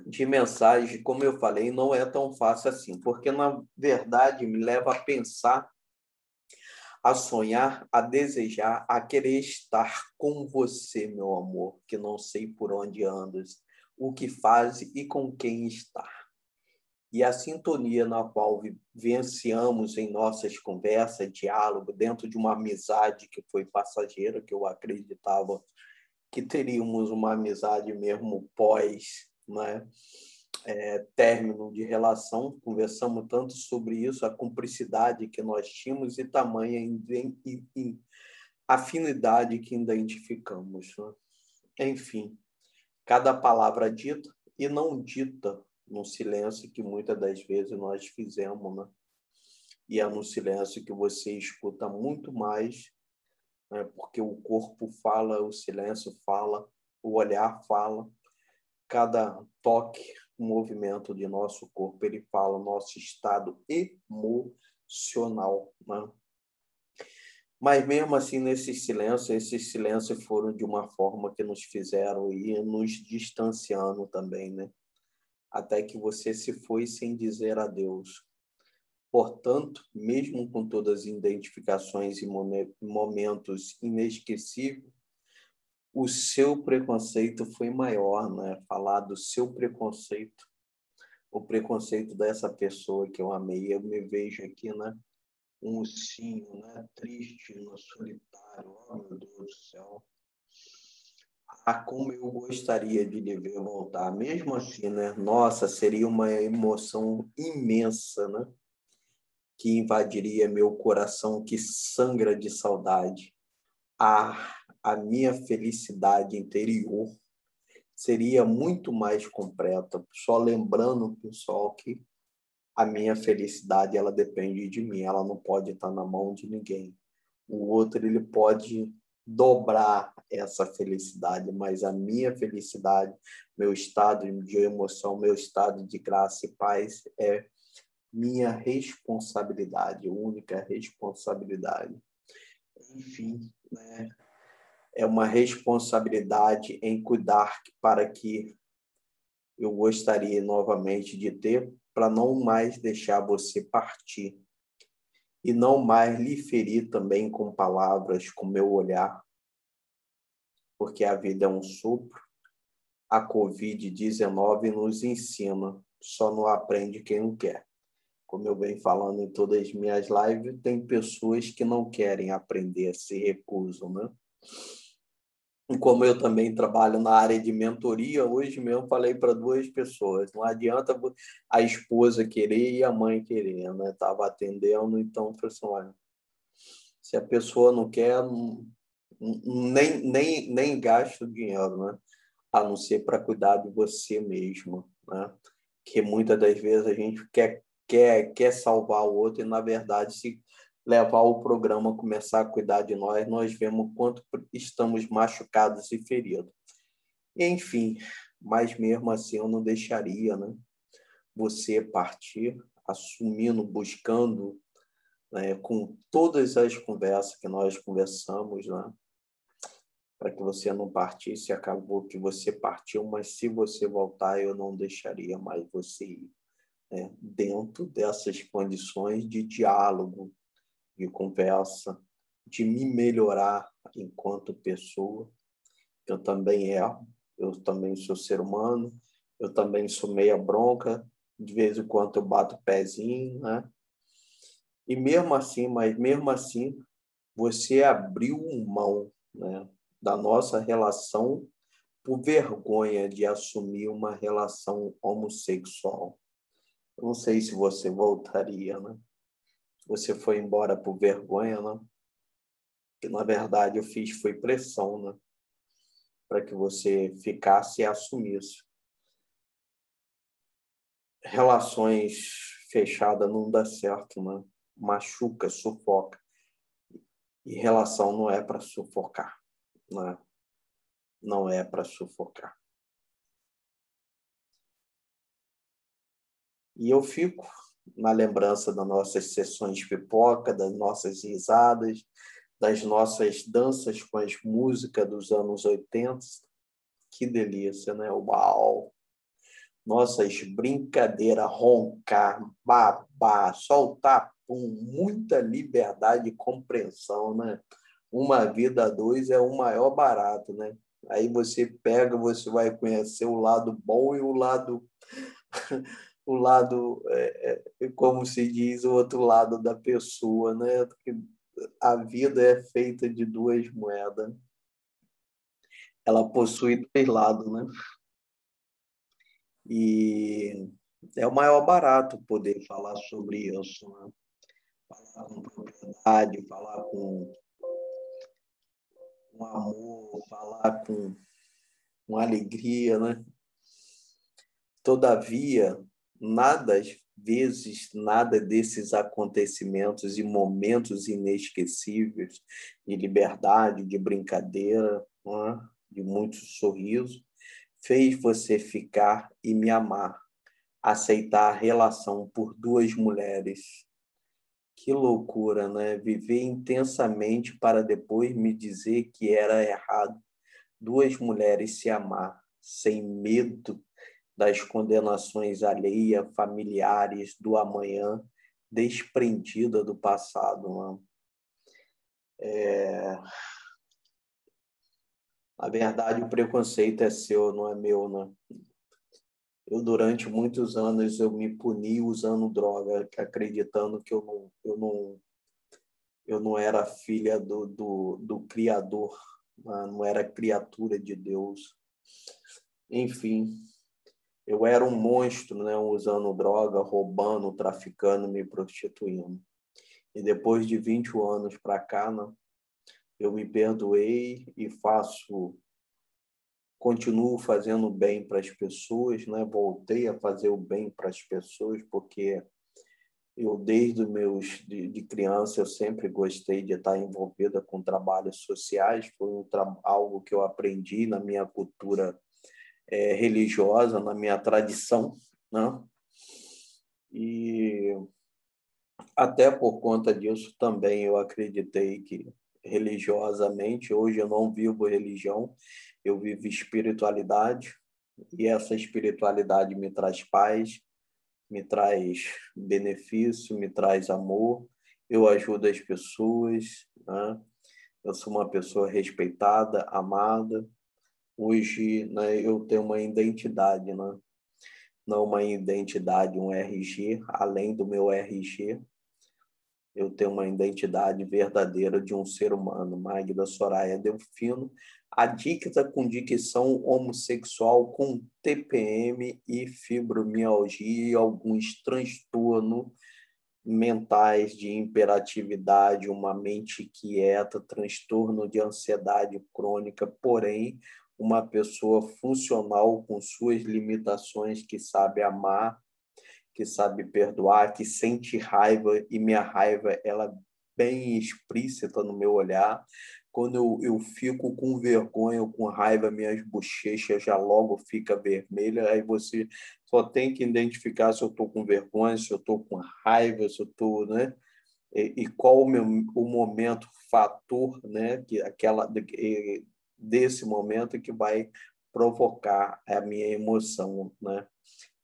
de mensagem, como eu falei, não é tão fácil assim, porque na verdade me leva a pensar, a sonhar, a desejar, a querer estar com você, meu amor, que não sei por onde andas, o que faz e com quem está. E a sintonia na qual vivenciamos em nossas conversas, diálogo, dentro de uma amizade que foi passageira, que eu acreditava que teríamos uma amizade mesmo pós né? É, término de relação, conversamos tanto sobre isso, a cumplicidade que nós tínhamos e tamanha afinidade que identificamos. Né? Enfim, cada palavra dita e não dita no silêncio que muitas das vezes nós fizemos, né? E é no silêncio que você escuta muito mais, né? porque o corpo fala, o silêncio fala, o olhar fala, cada toque, movimento de nosso corpo, ele fala o nosso estado emocional. Né? Mas mesmo assim, nesse silêncio, esses silêncios foram de uma forma que nos fizeram ir nos distanciando também, né? Até que você se foi sem dizer adeus. Portanto, mesmo com todas as identificações e momentos inesquecíveis, o seu preconceito foi maior, né? Falar do seu preconceito, o preconceito dessa pessoa que eu amei. Eu me vejo aqui, né? Um ursinho, né? Triste, no solitário. Oh, meu Deus do céu. Ah, como eu gostaria de lhe voltar. Mesmo assim, né? Nossa, seria uma emoção imensa, né? Que invadiria meu coração, que sangra de saudade. Ah, a minha felicidade interior seria muito mais completa. Só lembrando, pessoal, que a minha felicidade ela depende de mim, ela não pode estar na mão de ninguém. O outro ele pode dobrar essa felicidade, mas a minha felicidade, meu estado de emoção, meu estado de graça e paz é minha responsabilidade, única responsabilidade. Enfim, né? é uma responsabilidade em cuidar para que eu gostaria novamente de ter, para não mais deixar você partir e não mais lhe ferir também com palavras, com meu olhar, porque a vida é um sopro. A Covid-19 nos ensina, só não aprende quem não quer. Como eu venho falando em todas as minhas lives, tem pessoas que não querem aprender, se recusam, né? como eu também trabalho na área de mentoria, hoje mesmo falei para duas pessoas, não adianta a esposa querer e a mãe querer, né? Estava atendendo, então falei assim, se a pessoa não quer, nem, nem, nem gasta o dinheiro, né? A não ser para cuidar de você mesmo. né? Que muitas das vezes a gente quer quer quer salvar o outro e na verdade se levar o programa começar a cuidar de nós, nós vemos quanto estamos machucados e feridos. Enfim, mas mesmo assim eu não deixaria, né? Você partir assumindo, buscando, né, com todas as conversas que nós conversamos, né, para que você não partisse, acabou que você partiu, mas se você voltar, eu não deixaria mais você ir. Né, dentro dessas condições de diálogo, de conversa, de me melhorar enquanto pessoa. Eu também erro, eu também sou ser humano, eu também sou meia bronca, de vez em quando eu bato o pezinho, né? E mesmo assim, mas mesmo assim, você abriu mão, né, da nossa relação por vergonha de assumir uma relação homossexual. Eu não sei se você voltaria, né? Você foi embora por vergonha, né? Que na verdade eu fiz foi pressão, né? Para que você ficasse e assumisse relações fechadas não dá certo, né? machuca, sufoca. E relação não é para sufocar, né? não é para sufocar. E eu fico na lembrança das nossas sessões de pipoca, das nossas risadas, das nossas danças com as músicas dos anos 80. Que delícia, né? Uau! nossas brincadeiras, roncar, babar, soltar com muita liberdade e compreensão, né? Uma vida a dois é o maior barato, né? Aí você pega, você vai conhecer o lado bom e o lado, o lado, é, é, como se diz, o outro lado da pessoa, né? A vida é feita de duas moedas. Ela possui dois lados, né? E é o maior barato poder falar sobre isso, né? falar com propriedade, falar com, com amor, falar com, com alegria, né? Todavia, nada vezes nada desses acontecimentos e momentos inesquecíveis de liberdade, de brincadeira, é? de muito sorriso, fez você ficar e me amar, aceitar a relação por duas mulheres. Que loucura, né? Viver intensamente para depois me dizer que era errado. Duas mulheres se amar, sem medo das condenações alheias, familiares, do amanhã, desprendida do passado. Mano. É... Na verdade, o preconceito é seu, não é meu, né? Eu, durante muitos anos, eu me puni usando droga, acreditando que eu não, eu não, eu não era filha do, do, do Criador, né? não era criatura de Deus. Enfim, eu era um monstro, né? usando droga, roubando, traficando, me prostituindo. E depois de 20 anos para cá, né? eu me perdoei e faço continuo fazendo bem para as pessoas, né? Voltei a fazer o bem para as pessoas porque eu desde meus de, de, criança eu sempre gostei de estar envolvida com trabalhos sociais, foi um tra algo que eu aprendi na minha cultura é, religiosa, na minha tradição, né? E até por conta disso também eu acreditei que religiosamente. Hoje eu não vivo religião, eu vivo espiritualidade. E essa espiritualidade me traz paz, me traz benefício, me traz amor. Eu ajudo as pessoas, né? Eu sou uma pessoa respeitada, amada. Hoje, né, eu tenho uma identidade, né? Não uma identidade, um RG, além do meu RG, eu tenho uma identidade verdadeira de um ser humano. Magda Soraya Delfino, adicta com dicção homossexual com TPM e fibromialgia e alguns transtornos mentais de imperatividade, uma mente quieta, transtorno de ansiedade crônica, porém uma pessoa funcional com suas limitações, que sabe amar, que sabe perdoar, que sente raiva e minha raiva ela é bem explícita no meu olhar. Quando eu, eu fico com vergonha ou com raiva, minhas bochechas já logo fica vermelha. Aí você só tem que identificar se eu estou com vergonha, se eu estou com raiva, se eu estou, né? E, e, qual o, meu, o momento, fator, né? Que aquela desse momento que vai provocar a minha emoção, né?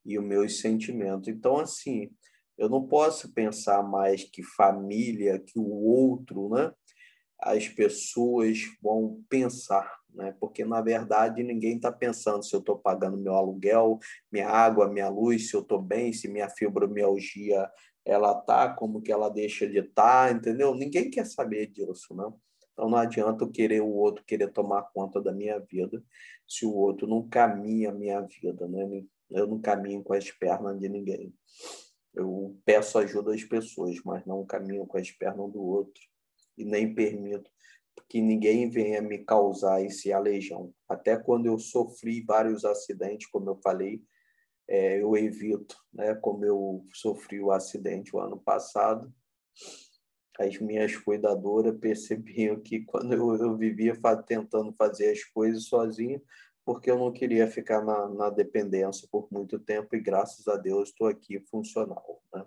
E os meus sentimentos. Então, assim, eu não posso pensar mais que família, que o outro, né? As pessoas vão pensar, né? Porque na verdade ninguém está pensando se eu estou pagando meu aluguel, minha água, minha luz, se eu estou bem, se minha fibromialgia ela tá, como que ela deixa de estar, tá, entendeu? Ninguém quer saber disso, né? Então não adianta eu querer o outro querer tomar conta da minha vida se o outro não caminha a minha vida, né? Eu não caminho com as pernas de ninguém. Eu peço ajuda às pessoas, mas não caminho com as pernas do outro e nem permito que ninguém venha me causar esse aleijão. Até quando eu sofri vários acidentes, como eu falei, é, eu evito, né? Como eu sofri o acidente o ano passado, as minhas cuidadoras percebiam que quando eu, eu vivia tentando fazer as coisas sozinho, porque eu não queria ficar na, na dependência por muito tempo e graças a Deus estou aqui funcional. Né?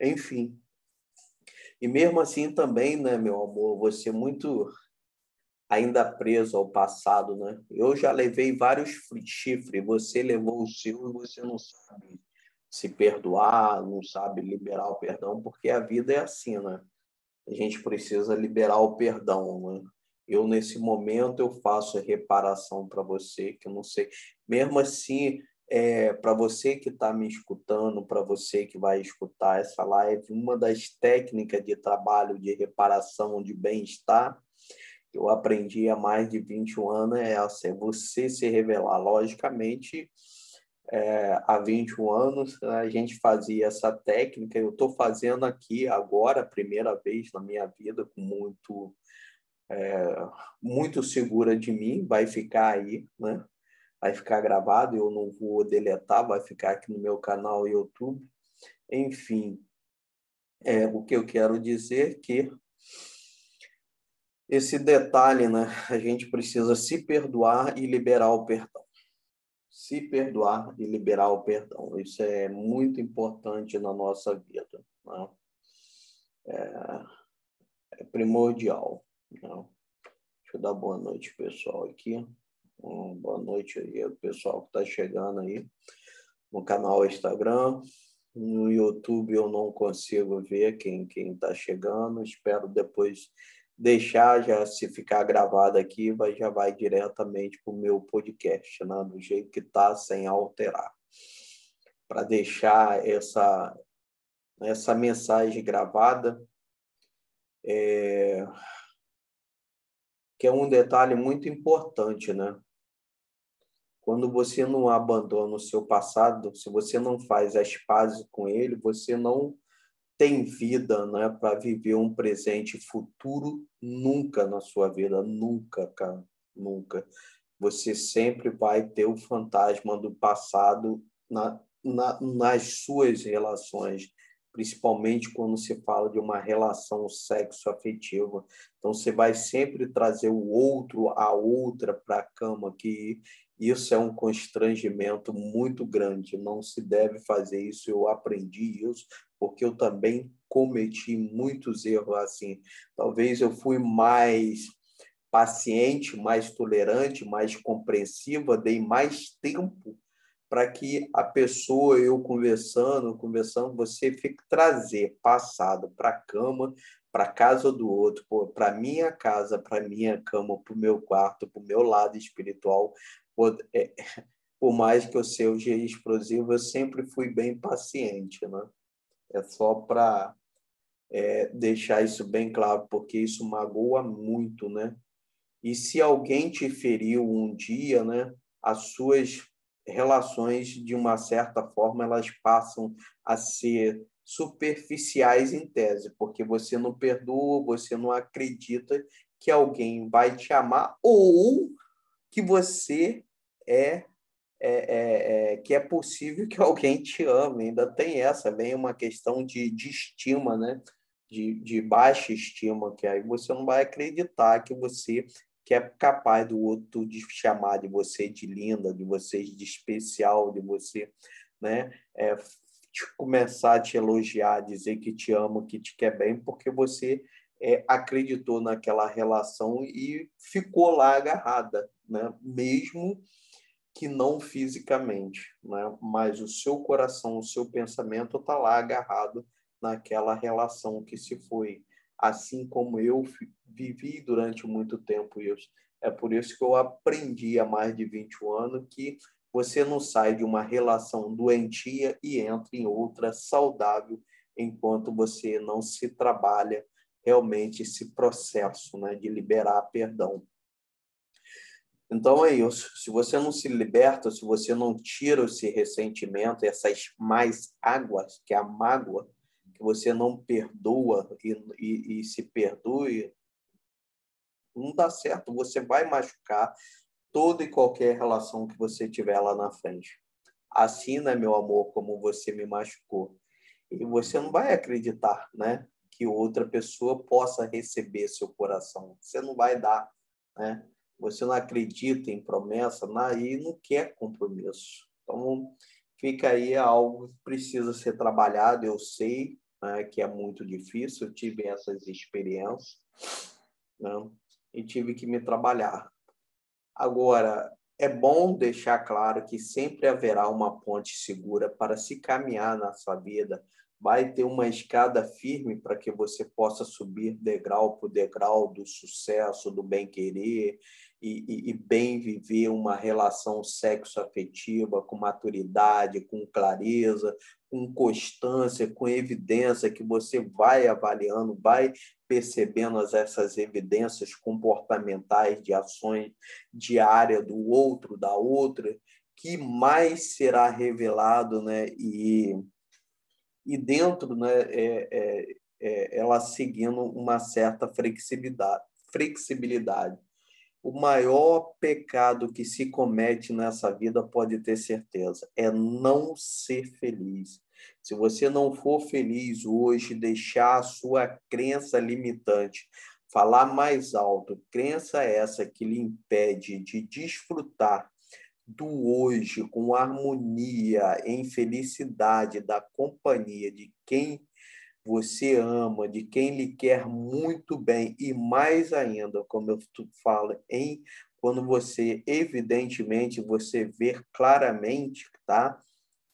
Enfim. E mesmo assim também, né, meu amor, você muito ainda preso ao passado, né? Eu já levei vários chifres, você levou o seu e você não sabe se perdoar, não sabe liberar o perdão, porque a vida é assim, né? A gente precisa liberar o perdão, né? Eu, nesse momento, eu faço a reparação para você, que eu não sei. Mesmo assim, é, para você que está me escutando, para você que vai escutar essa live, uma das técnicas de trabalho de reparação de bem-estar que eu aprendi há mais de 21 anos é essa, é você se revelar. Logicamente, é, há 21 anos a gente fazia essa técnica, eu estou fazendo aqui agora, primeira vez na minha vida, com muito, é, muito segura de mim, vai ficar aí, né? vai ficar gravado, eu não vou deletar, vai ficar aqui no meu canal YouTube. Enfim, é, o que eu quero dizer que esse detalhe, né? A gente precisa se perdoar e liberar o perdão se perdoar e liberar o perdão. Isso é muito importante na nossa vida. Né? É, é, primordial. Né? Deixa eu dar boa noite, pessoal, aqui. Boa noite aí, o pessoal que está chegando aí no canal Instagram. No YouTube eu não consigo ver quem está chegando. Espero depois deixar já se ficar gravado aqui, vai, já vai diretamente para o meu podcast, né? do jeito que está, sem alterar. Para deixar essa, essa mensagem gravada, é... que é um detalhe muito importante, né? Quando você não abandona o seu passado, se você não faz as pazes com ele, você não tem vida né, para viver um presente futuro nunca na sua vida, nunca, cara, nunca. Você sempre vai ter o fantasma do passado na, na, nas suas relações, principalmente quando se fala de uma relação sexo-afetiva. Então, você vai sempre trazer o outro, a outra para a cama, que isso é um constrangimento muito grande. Não se deve fazer isso. Eu aprendi isso porque eu também cometi muitos erros assim. Talvez eu fui mais paciente, mais tolerante, mais compreensiva, dei mais tempo para que a pessoa, eu conversando, conversando, você fique trazer passado para a cama, para a casa do outro, para minha casa, para minha cama, para o meu quarto, para o meu lado espiritual. Por, é, por mais que eu seja explosivo, eu sempre fui bem paciente, né? É só para é, deixar isso bem claro, porque isso magoa muito, né? E se alguém te feriu um dia, né? As suas relações, de uma certa forma, elas passam a ser superficiais em tese, porque você não perdoa, você não acredita que alguém vai te amar ou que você é, é, é, é, que é possível que alguém te ame. Ainda tem essa, bem uma questão de, de estima, né? De, de baixa estima, que aí você não vai acreditar que você que é capaz do outro de chamar de você de linda, de você de especial, de você, né? É, começar a te elogiar, dizer que te ama, que te quer bem, porque você é, acreditou naquela relação e ficou lá agarrada, né? Mesmo que não fisicamente, né? Mas o seu coração, o seu pensamento está lá agarrado naquela relação que se foi assim como eu vivi durante muito tempo isso. É por isso que eu aprendi há mais de 21 anos que você não sai de uma relação doentia e entra em outra saudável enquanto você não se trabalha realmente esse processo né, de liberar perdão. Então é isso. Se você não se liberta, se você não tira esse ressentimento, essas mais águas, que é a mágoa, que você não perdoa e, e, e se perdoe, não dá certo. Você vai machucar toda e qualquer relação que você tiver lá na frente. Né, meu amor, como você me machucou. E você não vai acreditar, né, que outra pessoa possa receber seu coração. Você não vai dar, né? Você não acredita em promessa, e não quer compromisso. Então, fica aí algo que precisa ser trabalhado. Eu sei, né, que é muito difícil, eu tive essas experiências né, e tive que me trabalhar. Agora, é bom deixar claro que sempre haverá uma ponte segura para se caminhar na sua vida. Vai ter uma escada firme para que você possa subir degrau por degrau do sucesso, do bem-querer e, e, bem viver uma relação sexo-afetiva com maturidade, com clareza, com constância, com evidência, que você vai avaliando, vai percebendo essas evidências comportamentais de ações diárias do outro, da outra, que mais será revelado, né? E, e dentro, né, é, é, é ela seguindo uma certa flexibilidade. flexibilidade o maior pecado que se comete nessa vida, pode ter certeza, é não ser feliz. Se você não for feliz hoje, deixar a sua crença limitante falar mais alto, crença essa que lhe impede de desfrutar do hoje com harmonia, em felicidade da companhia de quem você ama, de quem lhe quer muito bem e mais ainda, como eu falo, em quando você evidentemente você vê claramente, tá?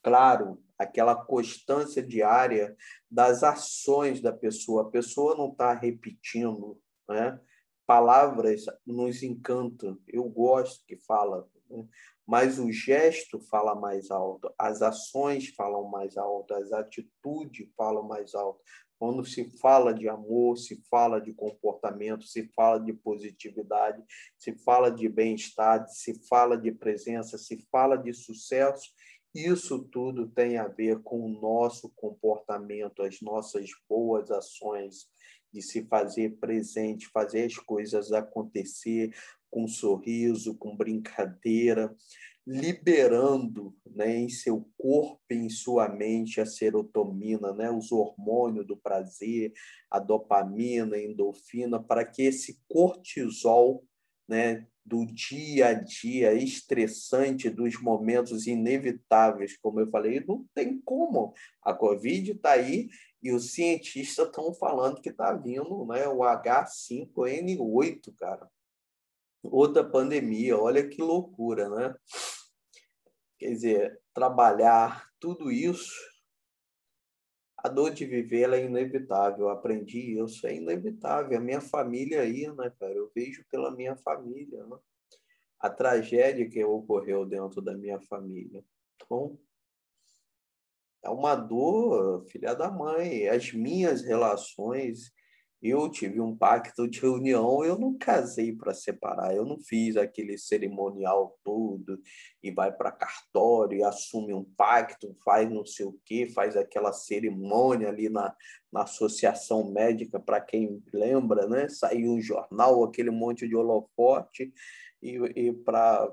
Claro, aquela constância diária das ações da pessoa. A pessoa não está repetindo, né? Palavras nos encantam. Eu gosto que fala, né? Mas o gesto fala mais alto, as ações falam mais alto, as atitudes falam mais alto. Quando se fala de amor, se fala de comportamento, se fala de positividade, se fala de bem-estar, se fala de presença, se fala de sucesso, isso tudo tem a ver com o nosso comportamento, as nossas boas ações, de se fazer presente, fazer as coisas acontecer, com sorriso, com brincadeira, liberando né, em seu corpo e em sua mente a serotonina, né, os hormônios do prazer, a dopamina, a endorfina, para que esse cortisol né, do dia a dia estressante, dos momentos inevitáveis, como eu falei, não tem como. A Covid está aí e os cientistas estão falando que está vindo né, o H5N8, cara outra pandemia, olha que loucura, né? Quer dizer, trabalhar tudo isso, a dor de viver ela é inevitável. Eu aprendi isso, é inevitável. A minha família aí, né, cara? Eu vejo pela minha família, né? A tragédia que ocorreu dentro da minha família. Então, é uma dor, filha da mãe. As minhas relações eu tive um pacto de união, eu não casei para separar, eu não fiz aquele cerimonial todo e vai para cartório e assume um pacto, faz não sei o quê, faz aquela cerimônia ali na, na associação médica, para quem lembra, né? Saiu um jornal, aquele monte de holofote, e, e para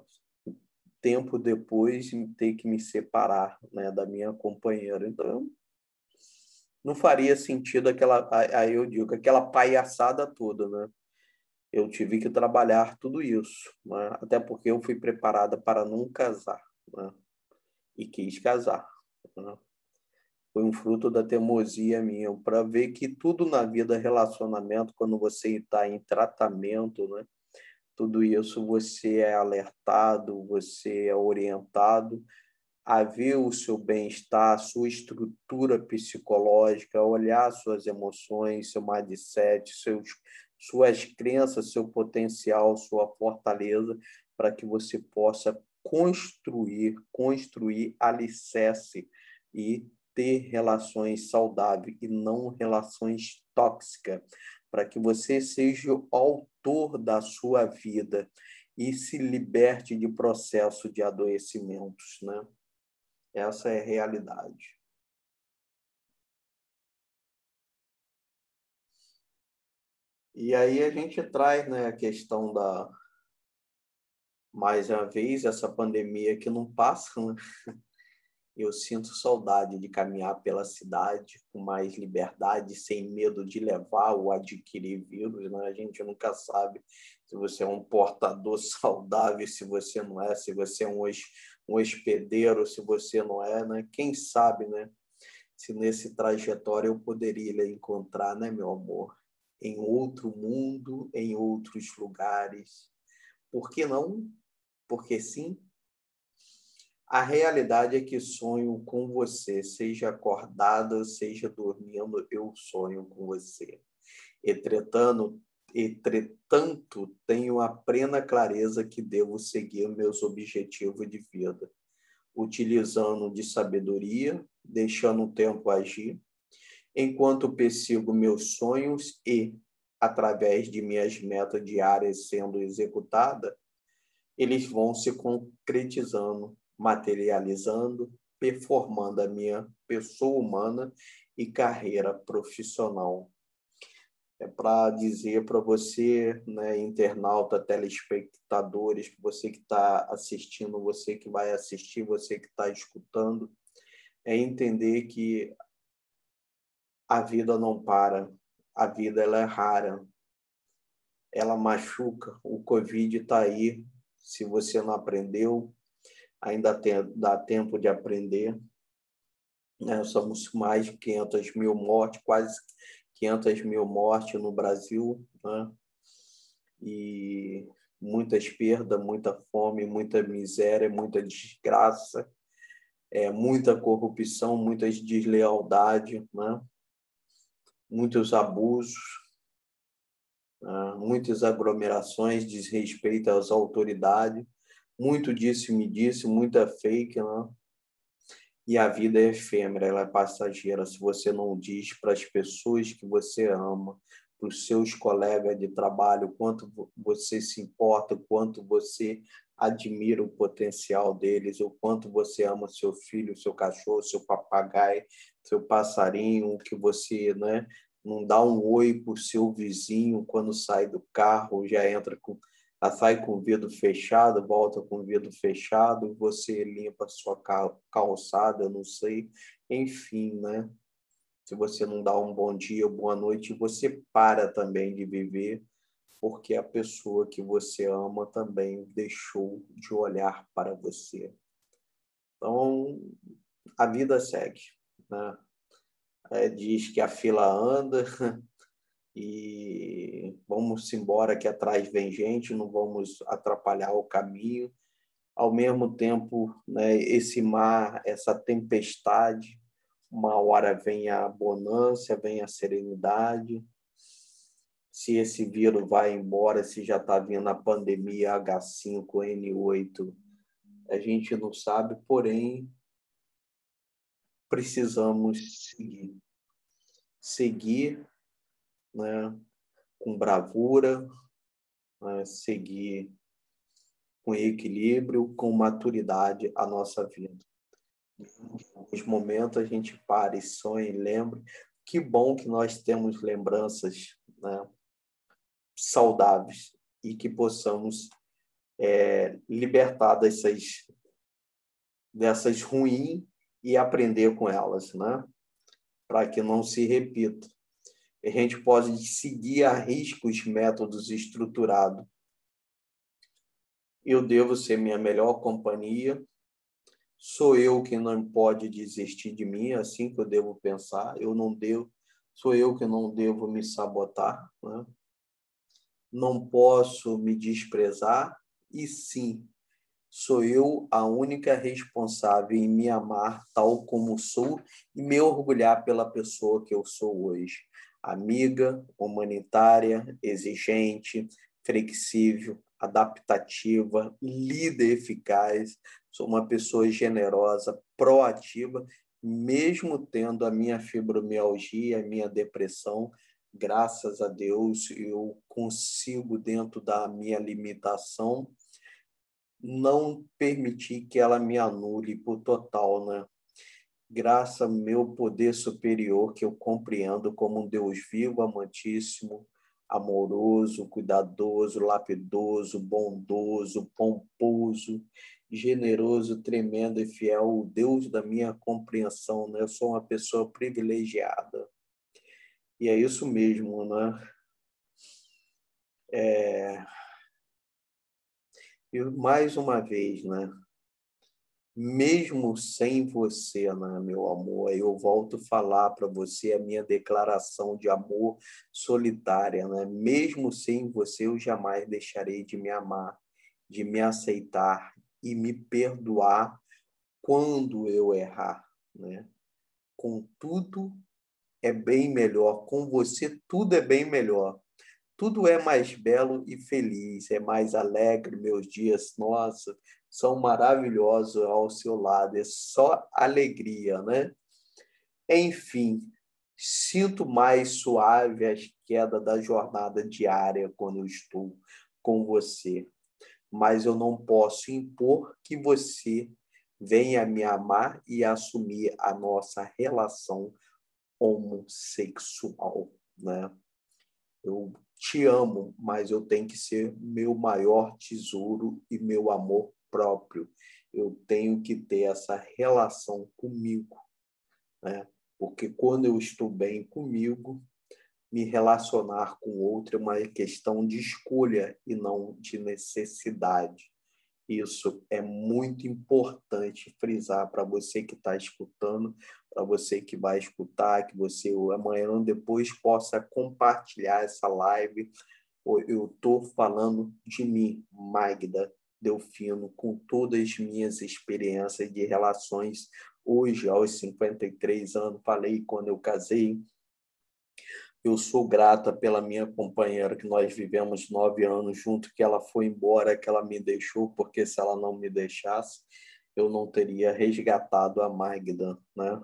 tempo depois ter que me separar né, da minha companheira. Então, não faria sentido aquela, aí eu digo, aquela palhaçada toda, né? Eu tive que trabalhar tudo isso, né? até porque eu fui preparada para não casar, né? E quis casar. Né? Foi um fruto da teimosia minha, para ver que tudo na vida, relacionamento, quando você está em tratamento, né? tudo isso você é alertado, você é orientado a ver o seu bem-estar, sua estrutura psicológica, olhar suas emoções, seu mindset, seus, suas crenças, seu potencial, sua fortaleza, para que você possa construir, construir alicerce e ter relações saudáveis e não relações tóxicas, para que você seja o autor da sua vida e se liberte de processo de adoecimentos, né? Essa é a realidade. E aí a gente traz né, a questão da, mais uma vez, essa pandemia que não passa, né? Eu sinto saudade de caminhar pela cidade com mais liberdade, sem medo de levar ou adquirir vírus. Né? A gente nunca sabe se você é um portador saudável, se você não é, se você é um, um hospedeiro, se você não é. Né? Quem sabe, né? Se nesse trajetório eu poderia lhe encontrar, né, meu amor? Em outro mundo, em outros lugares. Por que não? Porque sim, a realidade é que sonho com você, seja acordado, seja dormindo, eu sonho com você. Entretanto, entretanto, tenho a plena clareza que devo seguir meus objetivos de vida, utilizando de sabedoria, deixando o tempo agir, enquanto persigo meus sonhos e, através de minhas metas diárias sendo executadas, eles vão se concretizando materializando, performando a minha pessoa humana e carreira profissional. É para dizer para você, né, internauta, telespectadores, você que está assistindo, você que vai assistir, você que está escutando, é entender que a vida não para, a vida ela é rara, ela machuca, o Covid está aí, se você não aprendeu, ainda tem, dá tempo de aprender. Né? Somos mais de 500 mil mortes, quase 500 mil mortes no Brasil, né? e muitas perdas, muita fome, muita miséria, muita desgraça, é, muita corrupção, muitas deslealdade, né? muitos abusos, né? muitas aglomerações, desrespeito às autoridades, muito disse me disse, muita fake, né? E a vida é efêmera, ela é passageira. Se você não diz para as pessoas que você ama, para os seus colegas de trabalho, quanto você se importa, quanto você admira o potencial deles, o quanto você ama seu filho, seu cachorro, seu papagaio, seu passarinho, que você né, não dá um oi para o seu vizinho quando sai do carro, já entra com sai com o vidro fechado, volta com o vidro fechado, você limpa a sua calçada, não sei. Enfim, né? Se você não dá um bom dia, boa noite, você para também de viver, porque a pessoa que você ama também deixou de olhar para você. Então, a vida segue, né? É, diz que a fila anda, e vamos embora que atrás vem gente, não vamos atrapalhar o caminho. Ao mesmo tempo, né, esse mar, essa tempestade, uma hora vem a bonança, vem a serenidade. Se esse vírus vai embora, se já está vindo a pandemia H5N8, a gente não sabe, porém, precisamos seguir. Seguir né, com bravura, né, seguir com equilíbrio, com maturidade a nossa vida. Nos momentos a gente para e sonha e lembra. Que bom que nós temos lembranças né, saudáveis e que possamos é, libertar dessas, dessas ruins e aprender com elas, né? para que não se repita. A gente pode seguir a risco os métodos estruturados. Eu devo ser minha melhor companhia. Sou eu que não pode desistir de mim, é assim que eu devo pensar. Eu não devo, sou eu que não devo me sabotar. Né? Não posso me desprezar e sim Sou eu a única responsável em me amar tal como sou e me orgulhar pela pessoa que eu sou hoje. Amiga, humanitária, exigente, flexível, adaptativa, líder eficaz. Sou uma pessoa generosa, proativa, mesmo tendo a minha fibromialgia, a minha depressão, graças a Deus eu consigo dentro da minha limitação não permitir que ela me anule por total, né? Graças ao meu poder superior que eu compreendo como um Deus vivo, amantíssimo, amoroso, cuidadoso, lapidoso, bondoso, pomposo, generoso, tremendo e fiel, o Deus da minha compreensão, né? Eu sou uma pessoa privilegiada. E é isso mesmo, né? É, e mais uma vez, né? Mesmo sem você, né, meu amor, eu volto a falar para você a minha declaração de amor solitária, né? Mesmo sem você, eu jamais deixarei de me amar, de me aceitar e me perdoar quando eu errar, né? Contudo, é bem melhor. Com você, tudo é bem melhor tudo é mais belo e feliz, é mais alegre, meus dias, nossa, são maravilhosos ao seu lado, é só alegria, né? Enfim, sinto mais suave as quedas da jornada diária quando eu estou com você, mas eu não posso impor que você venha me amar e assumir a nossa relação homossexual, né? Eu te amo, mas eu tenho que ser meu maior tesouro e meu amor próprio. Eu tenho que ter essa relação comigo, né? Porque quando eu estou bem comigo, me relacionar com outro é uma questão de escolha e não de necessidade. Isso é muito importante frisar para você que está escutando, para você que vai escutar, que você amanhã ou depois possa compartilhar essa live. Eu estou falando de mim, Magda Delfino, com todas as minhas experiências de relações hoje, aos 53 anos. Falei quando eu casei, eu sou grata pela minha companheira, que nós vivemos nove anos junto, que ela foi embora, que ela me deixou, porque se ela não me deixasse, eu não teria resgatado a Magda, né?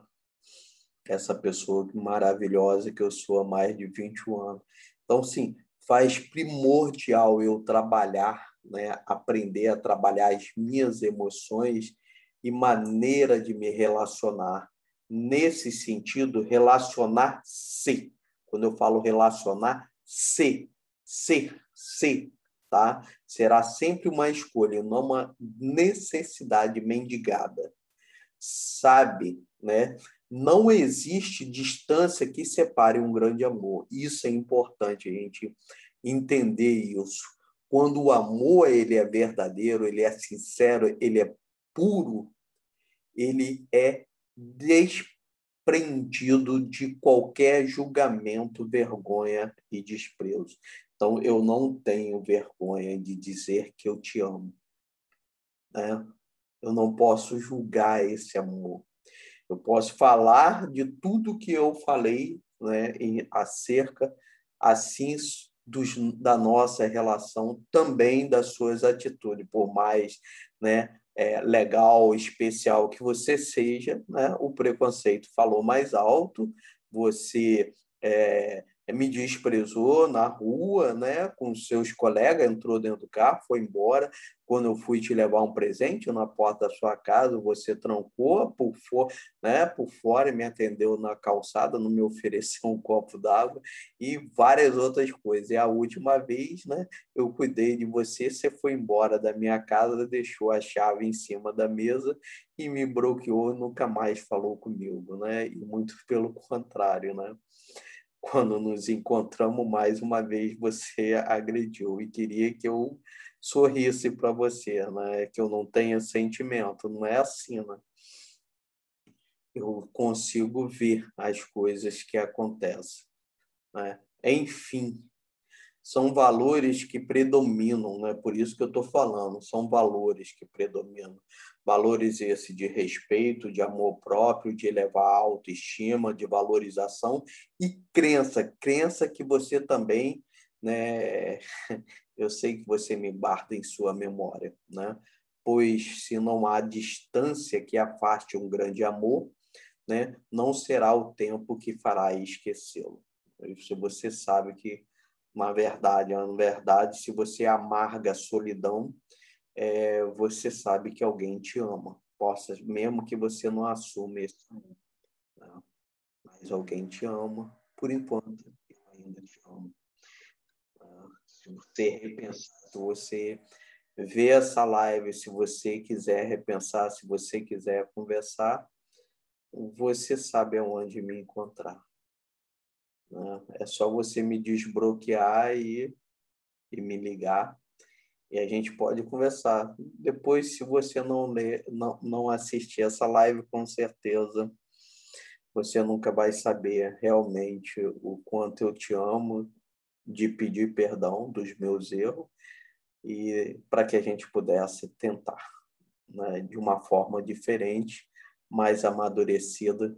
Essa pessoa maravilhosa que eu sou há mais de 21 anos. Então, sim, faz primordial eu trabalhar, né? aprender a trabalhar as minhas emoções e maneira de me relacionar. Nesse sentido, relacionar-se quando eu falo relacionar, ser, ser, ser, tá? Será sempre uma escolha, não uma necessidade mendigada. Sabe, né? Não existe distância que separe um grande amor. Isso é importante a gente entender isso. Quando o amor ele é verdadeiro, ele é sincero, ele é puro, ele é des desprendido de qualquer julgamento, vergonha e desprezo. Então, eu não tenho vergonha de dizer que eu te amo. Né? Eu não posso julgar esse amor. Eu posso falar de tudo que eu falei né, acerca, assim, dos, da nossa relação, também das suas atitudes, por mais né, é, legal, especial que você seja, né? o preconceito falou mais alto, você é, me desprezou na rua, né, com seus colegas, entrou dentro do carro, foi embora. Quando eu fui te levar um presente na porta da sua casa, você trancou por, for, né, por fora e me atendeu na calçada, não me ofereceu um copo d'água e várias outras coisas. E a última vez, né, eu cuidei de você, você foi embora da minha casa, deixou a chave em cima da mesa e me bloqueou, nunca mais falou comigo, né? E muito pelo contrário, né? Quando nos encontramos mais uma vez, você agrediu e queria que eu sorrisse para você, né? que eu não tenha sentimento. Não é assim, né? Eu consigo ver as coisas que acontecem. Né? Enfim, são valores que predominam, né? por isso que eu estou falando, são valores que predominam. Valores esse de respeito, de amor próprio, de elevar a autoestima, de valorização e crença. Crença que você também, né? eu sei que você me guarda em sua memória, né? pois se não há distância que afaste um grande amor, né? não será o tempo que fará esquecê-lo. Se você sabe que uma verdade uma verdade, se você amarga a solidão, é, você sabe que alguém te ama. Possa, mesmo que você não assuma isso, né? mas alguém te ama. Por enquanto, eu ainda te amo. Né? Se você repensar, se você ver essa live, se você quiser repensar, se você quiser conversar, você sabe aonde me encontrar. Né? É só você me desbloquear e, e me ligar e a gente pode conversar. Depois, se você não ler, não, não assistir essa live, com certeza você nunca vai saber realmente o quanto eu te amo, de pedir perdão dos meus erros e para que a gente pudesse tentar, né, de uma forma diferente, mais amadurecida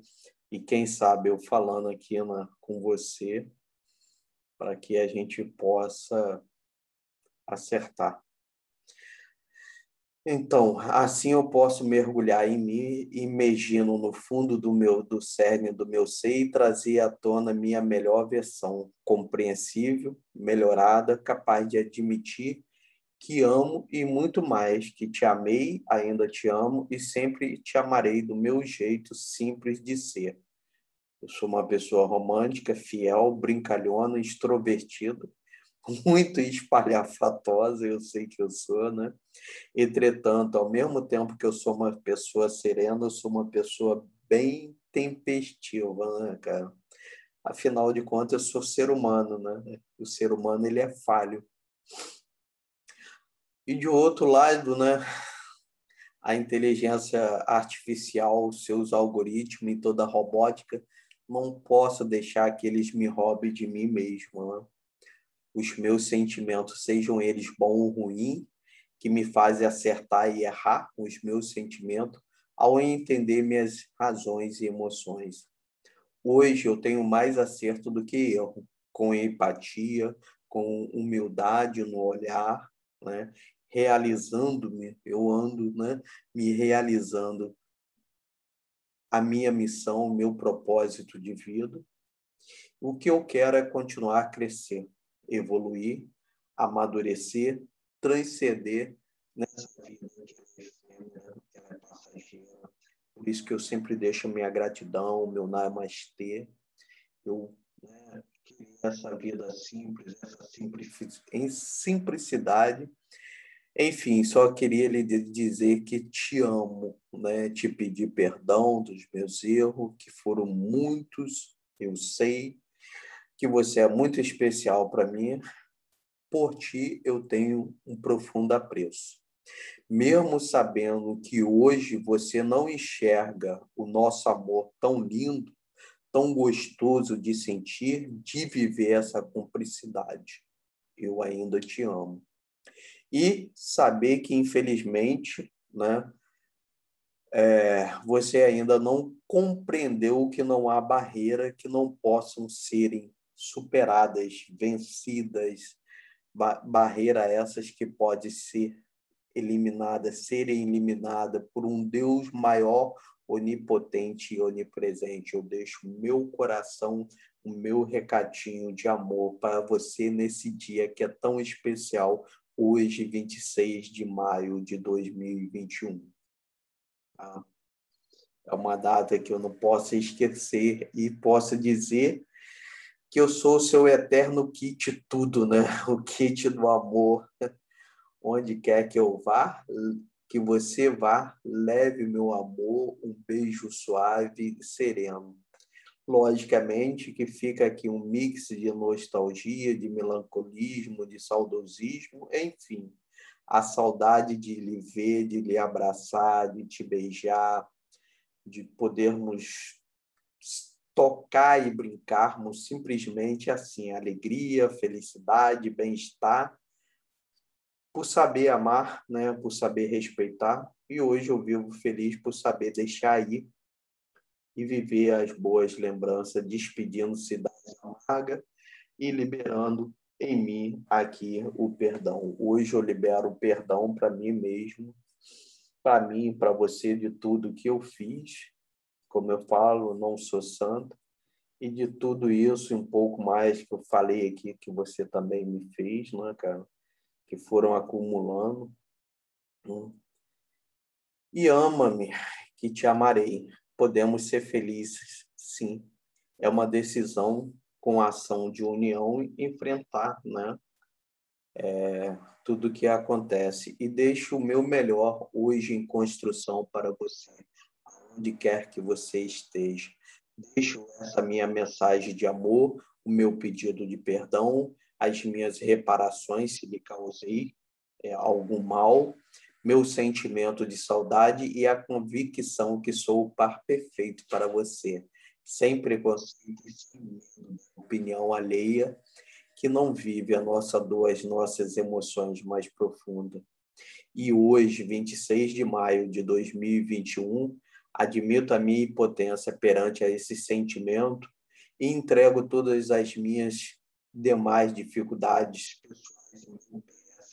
e quem sabe eu falando aqui na, com você para que a gente possa acertar. Então, assim eu posso mergulhar em mim, imergindo no fundo do meu do cerne do meu ser e trazer à tona minha melhor versão, compreensível, melhorada, capaz de admitir que amo e muito mais, que te amei, ainda te amo e sempre te amarei do meu jeito simples de ser. Eu sou uma pessoa romântica, fiel, brincalhona, extrovertida, muito espalhafatosa, eu sei que eu sou, né? Entretanto, ao mesmo tempo que eu sou uma pessoa serena, eu sou uma pessoa bem tempestiva, né, cara? Afinal de contas, eu sou ser humano, né? O ser humano, ele é falho. E de outro lado, né? A inteligência artificial, seus algoritmos e toda a robótica, não posso deixar que eles me roubem de mim mesmo, né? os meus sentimentos, sejam eles bom ou ruim, que me fazem acertar e errar com os meus sentimentos ao entender minhas razões e emoções. Hoje eu tenho mais acerto do que erro, com empatia, com humildade no olhar, né? Realizando-me, eu ando né? me realizando a minha missão, o meu propósito de vida. O que eu quero é continuar a crescer, evoluir, amadurecer, transcender nessa vida que é ela é passageira. Por isso que eu sempre deixo minha gratidão, meu namastê. Eu né, essa vida simples, essa simplicidade. Enfim, só queria lhe dizer que te amo, né? te pedir perdão dos meus erros, que foram muitos, eu sei, que você é muito especial para mim. Por ti eu tenho um profundo apreço. Mesmo sabendo que hoje você não enxerga o nosso amor tão lindo, tão gostoso de sentir, de viver essa cumplicidade, eu ainda te amo. E saber que, infelizmente, né, é, você ainda não compreendeu que não há barreira que não possam serem superadas, vencidas, ba barreira essas que pode ser eliminada, serem eliminada por um Deus maior, onipotente e onipresente. Eu deixo meu coração o meu recadinho de amor para você nesse dia que é tão especial, hoje, 26 de maio de 2021. Tá? É uma data que eu não posso esquecer e posso dizer que eu sou o seu eterno kit tudo, né? O kit do amor. Onde quer que eu vá, que você vá, leve meu amor, um beijo suave e sereno. Logicamente que fica aqui um mix de nostalgia, de melancolismo, de saudosismo, enfim, a saudade de lhe ver, de lhe abraçar, de te beijar, de podermos tocar e brincarmos simplesmente assim, alegria, felicidade, bem-estar, por saber amar, né, por saber respeitar. E hoje eu vivo feliz por saber deixar ir e viver as boas lembranças, despedindo-se da amarga e liberando em mim aqui o perdão. Hoje eu libero o perdão para mim mesmo, para mim, para você de tudo que eu fiz como eu falo, não sou santo, e de tudo isso um pouco mais que eu falei aqui, que você também me fez, né, cara? Que foram acumulando. Né? E ama-me, que te amarei. Podemos ser felizes, sim. É uma decisão com ação de união enfrentar, né? É, tudo que acontece e deixo o meu melhor hoje em construção para você onde quer que você esteja. Deixo essa minha mensagem de amor, o meu pedido de perdão, as minhas reparações se lhe causei é, algum mal, meu sentimento de saudade e a convicção que sou o par perfeito para você, sem preconceito sem opinião alheia, que não vive a nossa dor, as nossas emoções mais profundas. E hoje, 26 de maio de 2021, admito a minha impotência perante a esse sentimento e entrego todas as minhas demais dificuldades pessoais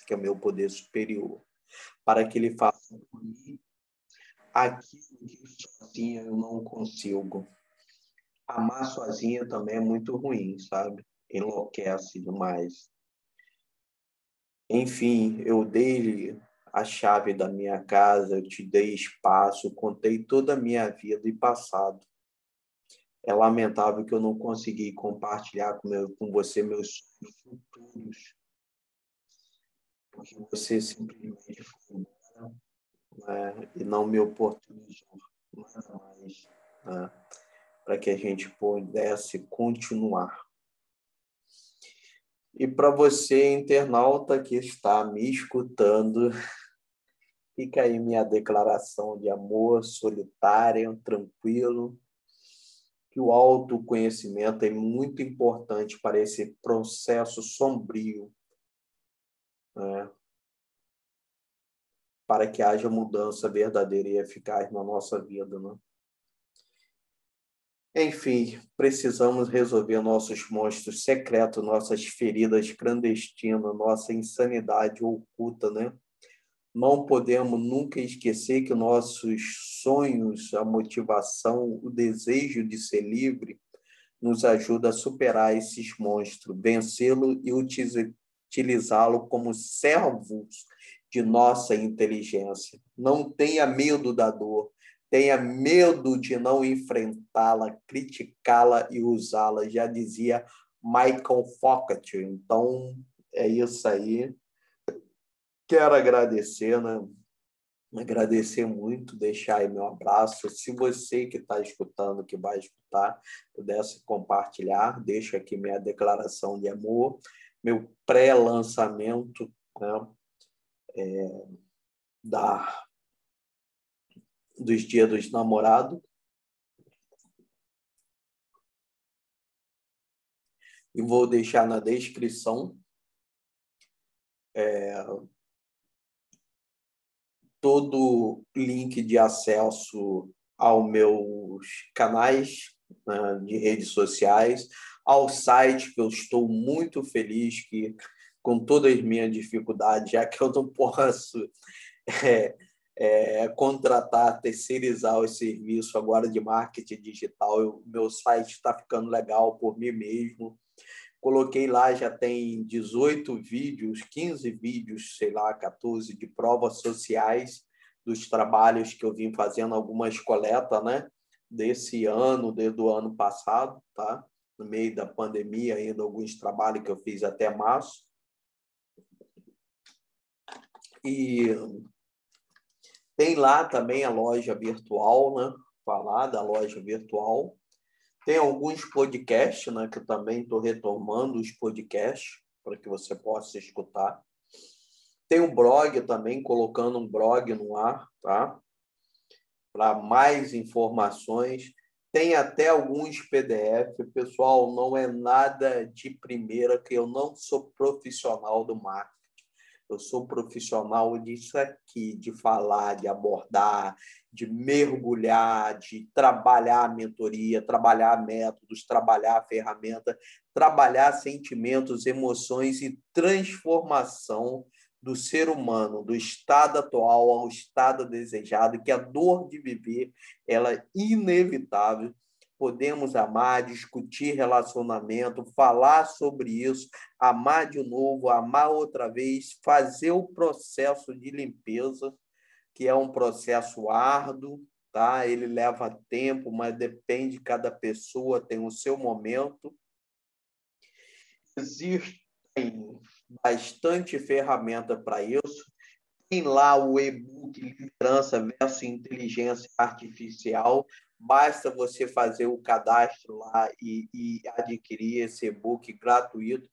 que é meu poder superior, para que ele faça por mim aquilo que sozinha eu não consigo. Amar sozinha também é muito ruim, sabe? Enlouquece demais. Enfim, eu dei a chave da minha casa, eu te dei espaço, contei toda a minha vida e passado. É lamentável que eu não consegui compartilhar com, meu, com você meus futuros, porque você simplesmente foi embora né, e não me oportunizou mais né, para que a gente pudesse continuar. E para você, internauta que está me escutando, Fica aí minha declaração de amor solitário, tranquilo, que o autoconhecimento é muito importante para esse processo sombrio, né? para que haja mudança verdadeira e eficaz na nossa vida. Né? Enfim, precisamos resolver nossos monstros secretos, nossas feridas clandestinas, nossa insanidade oculta, né? não podemos nunca esquecer que nossos sonhos, a motivação, o desejo de ser livre nos ajuda a superar esses monstros, vencê-lo e utilizá-lo como servos de nossa inteligência. Não tenha medo da dor, tenha medo de não enfrentá-la, criticá-la e usá-la, já dizia Michael Foucault. Então, é isso aí. Quero agradecer, né? Agradecer muito, deixar aí meu abraço. Se você que está escutando, que vai escutar, pudesse compartilhar, deixo aqui minha declaração de amor, meu pré-lançamento né? É, da, dos Dias dos Namorados. E vou deixar na descrição é, todo link de acesso aos meus canais né, de redes sociais, ao site que eu estou muito feliz que com todas as minhas dificuldades, já que eu não posso é, é, contratar, terceirizar o serviço agora de marketing digital. O meu site está ficando legal por mim mesmo. Coloquei lá, já tem 18 vídeos, 15 vídeos, sei lá, 14 de provas sociais dos trabalhos que eu vim fazendo, algumas coletas, né? Desse ano, desde o ano passado, tá? No meio da pandemia, ainda alguns trabalhos que eu fiz até março. E tem lá também a loja virtual, né? Falar da loja virtual. Tem alguns podcasts, né? Que eu também estou retomando os podcasts para que você possa escutar. Tem um blog também, colocando um blog no ar, tá? Para mais informações. Tem até alguns PDF. Pessoal, não é nada de primeira, que eu não sou profissional do marketing eu sou profissional disso aqui, de falar, de abordar, de mergulhar, de trabalhar a mentoria, trabalhar métodos, trabalhar a ferramenta, trabalhar sentimentos, emoções e transformação do ser humano, do estado atual ao estado desejado, que a dor de viver ela é inevitável podemos amar, discutir relacionamento, falar sobre isso, amar de novo, amar outra vez, fazer o processo de limpeza, que é um processo árduo, tá? Ele leva tempo, mas depende de cada pessoa, tem o seu momento. Existem bastante ferramenta para isso. Tem lá o e-book Liderança versus Inteligência Artificial, Basta você fazer o cadastro lá e, e adquirir esse e-book gratuito.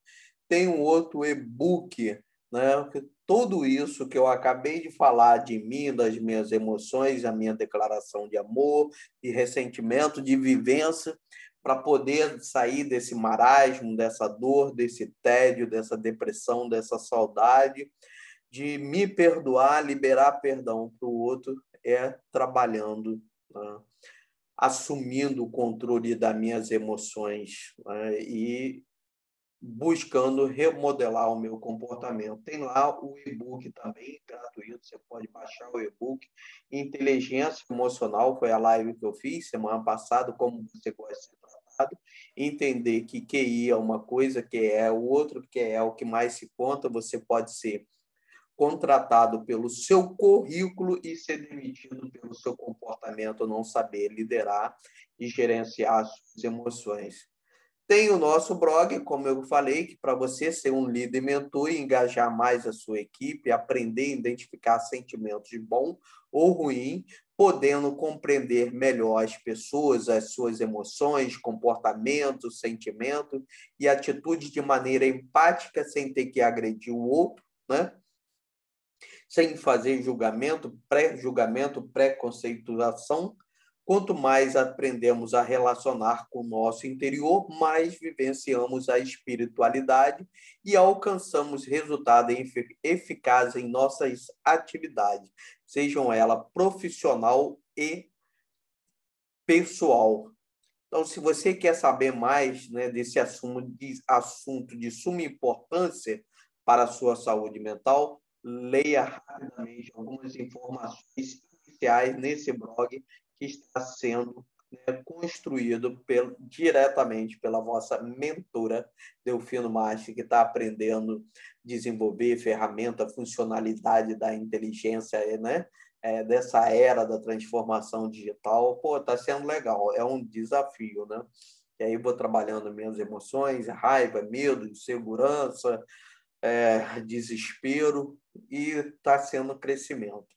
Tem um outro e-book, né? Tudo isso que eu acabei de falar de mim, das minhas emoções, a minha declaração de amor, de ressentimento, de vivência, para poder sair desse marasmo, dessa dor, desse tédio, dessa depressão, dessa saudade, de me perdoar, liberar perdão para o outro, é trabalhando. Né? Assumindo o controle das minhas emoções né? e buscando remodelar o meu comportamento. Tem lá o e-book também, gratuito, você pode baixar o e-book. Inteligência emocional foi a live que eu fiz semana passada, como você gosta de ser tratado. Entender que QI é uma coisa, que é o outro, que é o que mais se conta, você pode ser contratado pelo seu currículo e ser demitido pelo seu comportamento, não saber liderar e gerenciar suas emoções. Tem o nosso blog, como eu falei, que para você ser um líder mentor e engajar mais a sua equipe, aprender a identificar sentimentos de bom ou ruim, podendo compreender melhor as pessoas, as suas emoções, comportamentos, sentimentos e atitudes de maneira empática, sem ter que agredir o outro, né? Sem fazer julgamento, pré-julgamento, pré-conceituação. Quanto mais aprendemos a relacionar com o nosso interior, mais vivenciamos a espiritualidade e alcançamos resultados eficazes em nossas atividades, sejam elas profissional e pessoal. Então, se você quer saber mais né, desse assunto de, assunto de suma importância para a sua saúde mental, leia rapidamente algumas informações iniciais nesse blog que está sendo né, construído pelo, diretamente pela vossa mentora, Delfino Masti, que está aprendendo desenvolver ferramenta, funcionalidade da inteligência, né? É, dessa era da transformação digital. Pô, está sendo legal, é um desafio, né? E aí vou trabalhando minhas emoções, raiva, medo, insegurança, é, desespero e está sendo crescimento.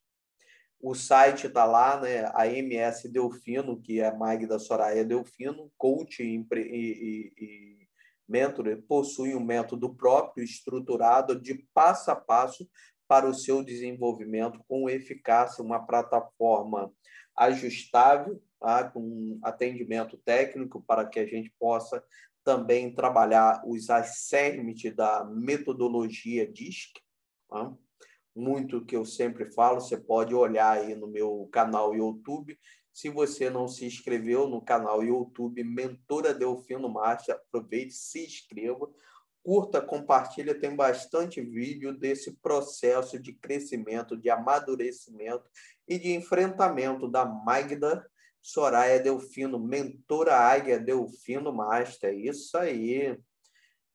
O site está lá, né? a MS Delfino, que é a Magda Soraya Delfino, coach e, e, e mentor, possui um método próprio, estruturado, de passo a passo para o seu desenvolvimento com eficácia, uma plataforma ajustável, tá? com atendimento técnico para que a gente possa também trabalhar os acermes da metodologia DISC, tá? muito que eu sempre falo, você pode olhar aí no meu canal YouTube. Se você não se inscreveu no canal YouTube Mentora Delfino Marcha, aproveite, se inscreva. curta, compartilha, tem bastante vídeo desse processo de crescimento, de amadurecimento e de enfrentamento da Magda Soraya Delfino, mentora Águia Delfino Master. Isso aí.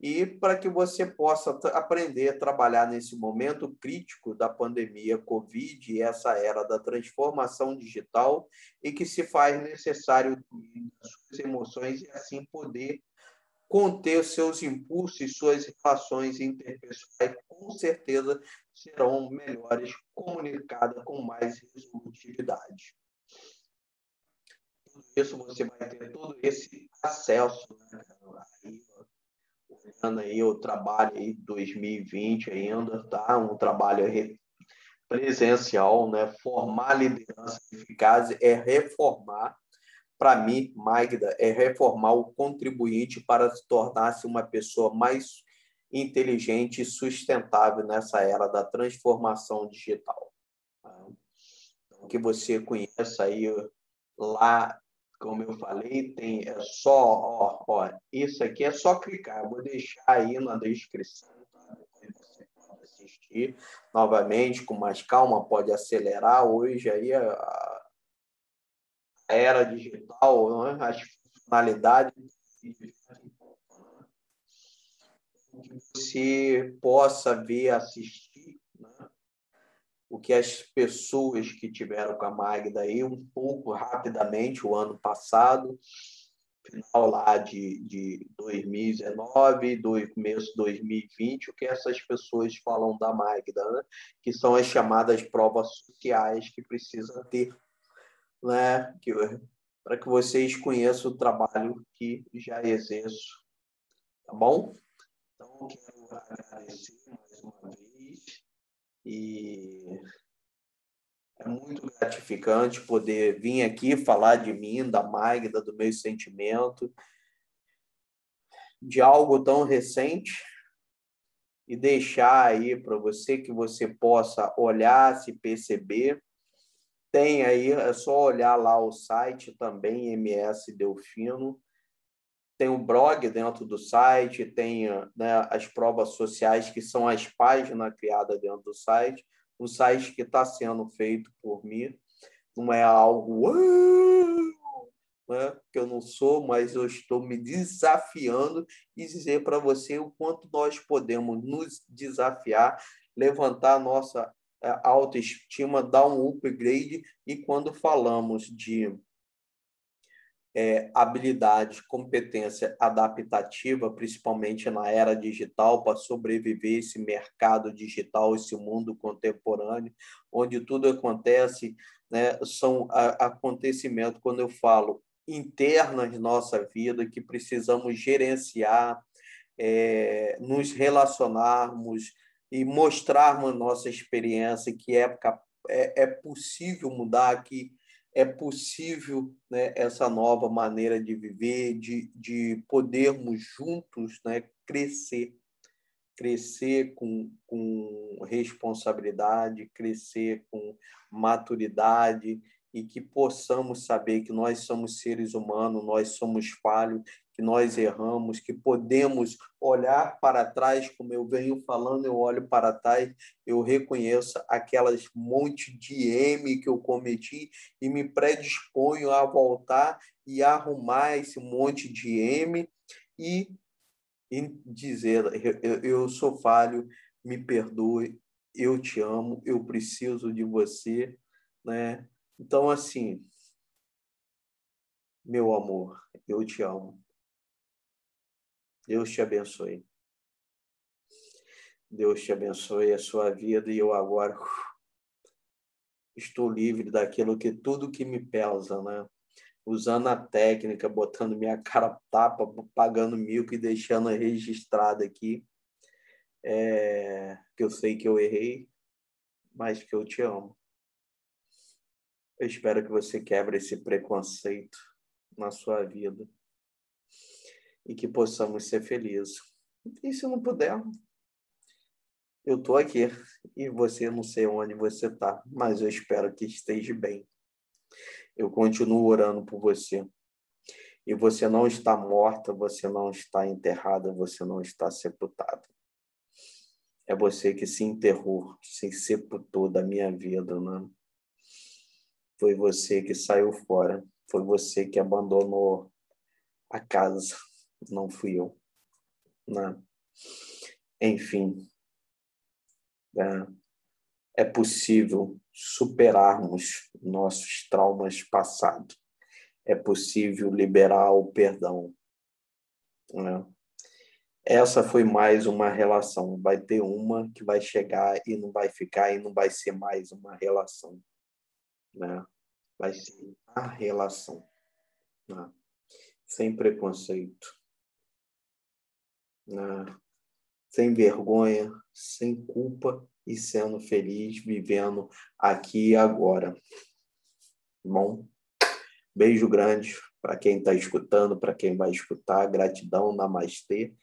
E para que você possa aprender a trabalhar nesse momento crítico da pandemia Covid e essa era da transformação digital e que se faz necessário as suas emoções e assim poder conter seus impulsos e suas relações interpessoais, com certeza serão melhores, comunicadas com mais resolutividade. Tudo isso você vai ter todo esse acesso, né? Aí, olhando aí o trabalho aí 2020 ainda, tá? Um trabalho presencial, né? Formar liderança eficaz é reformar para mim, Magda, é reformar o contribuinte para se tornar-se uma pessoa mais inteligente e sustentável nessa era da transformação digital. Então, que você conheça aí lá, como eu falei, tem é só, ó, ó, isso aqui é só clicar. Eu vou deixar aí na descrição. Tá? Você pode assistir novamente com mais calma, pode acelerar. Hoje aí a, era digital, né? as funcionalidades que você possa ver, assistir? O que as pessoas que tiveram com a Magda aí um pouco rapidamente o ano passado, final lá de, de 2019, do começo de 2020, o que essas pessoas falam da Magda, né? que são as chamadas provas sociais que precisa ter né, que, para que vocês conheçam o trabalho que já exerço. Tá bom? Então, quero agradecer mais uma vez e é muito gratificante poder vir aqui falar de mim, da Magda, do meu sentimento, de algo tão recente e deixar aí para você que você possa olhar, se perceber tem aí, é só olhar lá o site também, MS Delfino. Tem um blog dentro do site, tem né, as provas sociais, que são as páginas criadas dentro do site. Um site que está sendo feito por mim. Não é algo né, que eu não sou, mas eu estou me desafiando e dizer para você o quanto nós podemos nos desafiar, levantar a nossa autoestima dá um upgrade e quando falamos de é, habilidade, competência adaptativa, principalmente na era digital, para sobreviver esse mercado digital, esse mundo contemporâneo, onde tudo acontece, né, são acontecimentos, quando eu falo internas nossa vida, que precisamos gerenciar, é, nos relacionarmos, e mostrarmos nossa experiência que é, é, é possível mudar, que é possível né, essa nova maneira de viver, de, de podermos juntos né, crescer, crescer com, com responsabilidade, crescer com maturidade e que possamos saber que nós somos seres humanos, nós somos falhos que nós erramos, que podemos olhar para trás, como eu venho falando, eu olho para trás, eu reconheço aquelas monte de M que eu cometi e me predisponho a voltar e arrumar esse monte de M e, e dizer: eu, eu sou falho, me perdoe, eu te amo, eu preciso de você, né? Então, assim, meu amor, eu te amo. Deus te abençoe. Deus te abençoe a sua vida e eu agora estou livre daquilo que tudo que me pesa, né? Usando a técnica, botando minha cara tapa, pagando mil e deixando registrado aqui. É, que eu sei que eu errei, mas que eu te amo. Eu espero que você quebre esse preconceito na sua vida e que possamos ser felizes. E se não puder, eu estou aqui e você não sei onde você está, mas eu espero que esteja bem. Eu continuo orando por você. E você não está morta, você não está enterrada, você não está sepultada. É você que se enterrou, se sepultou da minha vida, né? Foi você que saiu fora, foi você que abandonou a casa, não fui eu, né? Enfim, é, é possível superarmos nossos traumas passados. É possível liberar o perdão. Né? Essa foi mais uma relação. Vai ter uma que vai chegar e não vai ficar e não vai ser mais uma relação. Né? Vai ser a relação. Né? Sem preconceito. Né? Sem vergonha, sem culpa e sendo feliz, vivendo aqui e agora. Bom, beijo grande para quem está escutando, para quem vai escutar. Gratidão, namastê.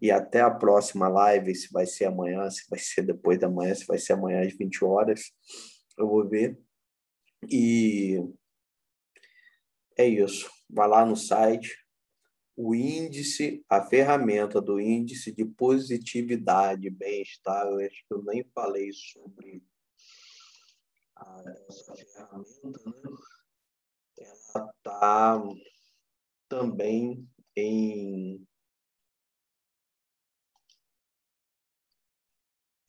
E até a próxima live, se vai ser amanhã, se vai ser depois da manhã, se vai ser amanhã às 20 horas. Eu vou ver. E é isso. Vai lá no site, o índice, a ferramenta do índice de positividade, bem-estar, eu acho que eu nem falei sobre essa ferramenta, né? Ela está também em.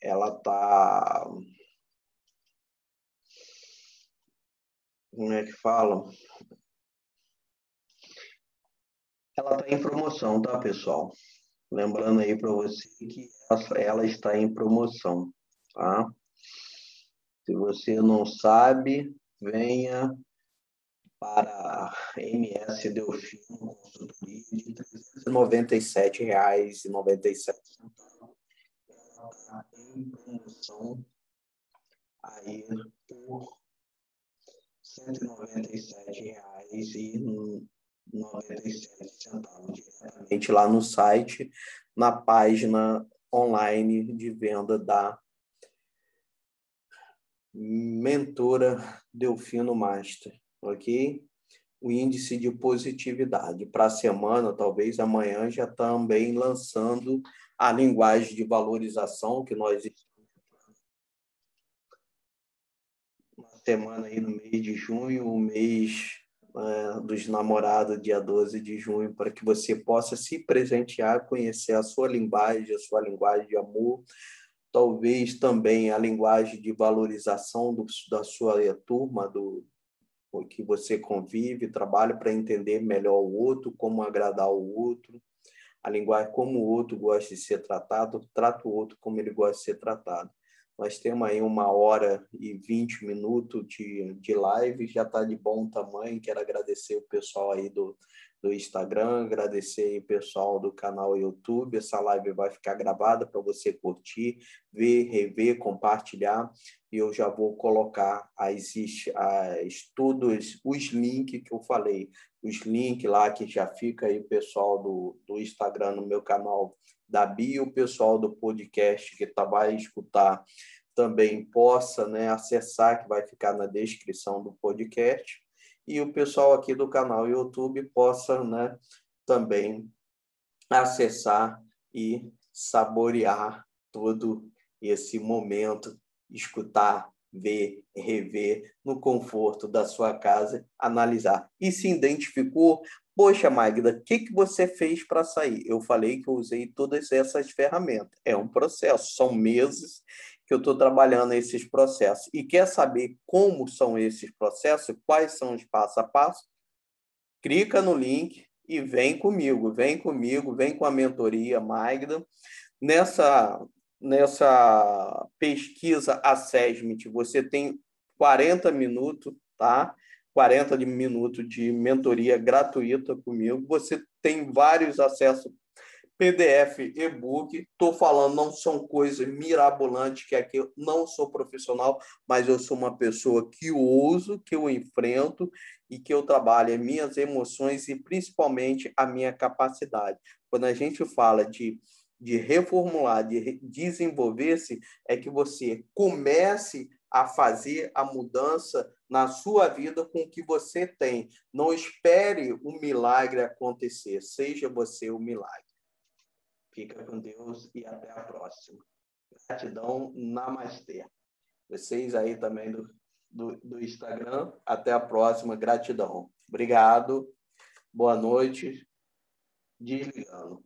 Ela está. Como é que fala? Ela está em promoção, tá, pessoal? Lembrando aí para você que ela está em promoção, tá? Se você não sabe, venha para a MS Delfino Consultoria de R$ 397,97. Ela está em promoção aí por R$ 197,00 97 centavos diretamente lá no site, na página online de venda da mentora Delfino Master, ok? O índice de positividade. Para a semana, talvez amanhã, já também lançando a linguagem de valorização que nós uma semana aí no mês de junho, o mês uh, dos namorados, dia 12 de junho, para que você possa se presentear, conhecer a sua linguagem, a sua linguagem de amor, talvez também a linguagem de valorização do, da sua turma, do que você convive, trabalha para entender melhor o outro, como agradar o outro, a linguagem como o outro gosta de ser tratado, trata o outro como ele gosta de ser tratado. Nós temos aí uma hora e vinte minutos de, de live, já está de bom tamanho. Quero agradecer o pessoal aí do, do Instagram, agradecer o pessoal do canal YouTube. Essa live vai ficar gravada para você curtir, ver, rever, compartilhar. E eu já vou colocar as, as todos os links que eu falei, os links lá que já fica aí pessoal do, do Instagram no meu canal da bio, o pessoal do podcast que tá, vai escutar também possa né, acessar, que vai ficar na descrição do podcast, e o pessoal aqui do canal YouTube possa né, também acessar e saborear todo esse momento, escutar, ver, rever no conforto da sua casa, analisar. E se identificou, Poxa, Magda, o que, que você fez para sair? Eu falei que eu usei todas essas ferramentas. É um processo, são meses que eu estou trabalhando esses processos. E quer saber como são esses processos, quais são os passo a passo? Clica no link e vem comigo, vem comigo, vem com a mentoria Magda. Nessa, nessa pesquisa Assessment, você tem 40 minutos, tá? 40 minutos de mentoria gratuita comigo. Você tem vários acessos PDF, e-book. Estou falando, não são coisas mirabolantes, que aqui eu não sou profissional, mas eu sou uma pessoa que uso, que eu enfrento e que eu trabalho as minhas emoções e principalmente a minha capacidade. Quando a gente fala de, de reformular, de desenvolver-se, é que você comece a fazer a mudança na sua vida com o que você tem. Não espere o milagre acontecer, seja você o milagre. Fica com Deus e até a próxima. Gratidão, namastê. Vocês aí também do, do, do Instagram, até a próxima. Gratidão. Obrigado. Boa noite. Desligando.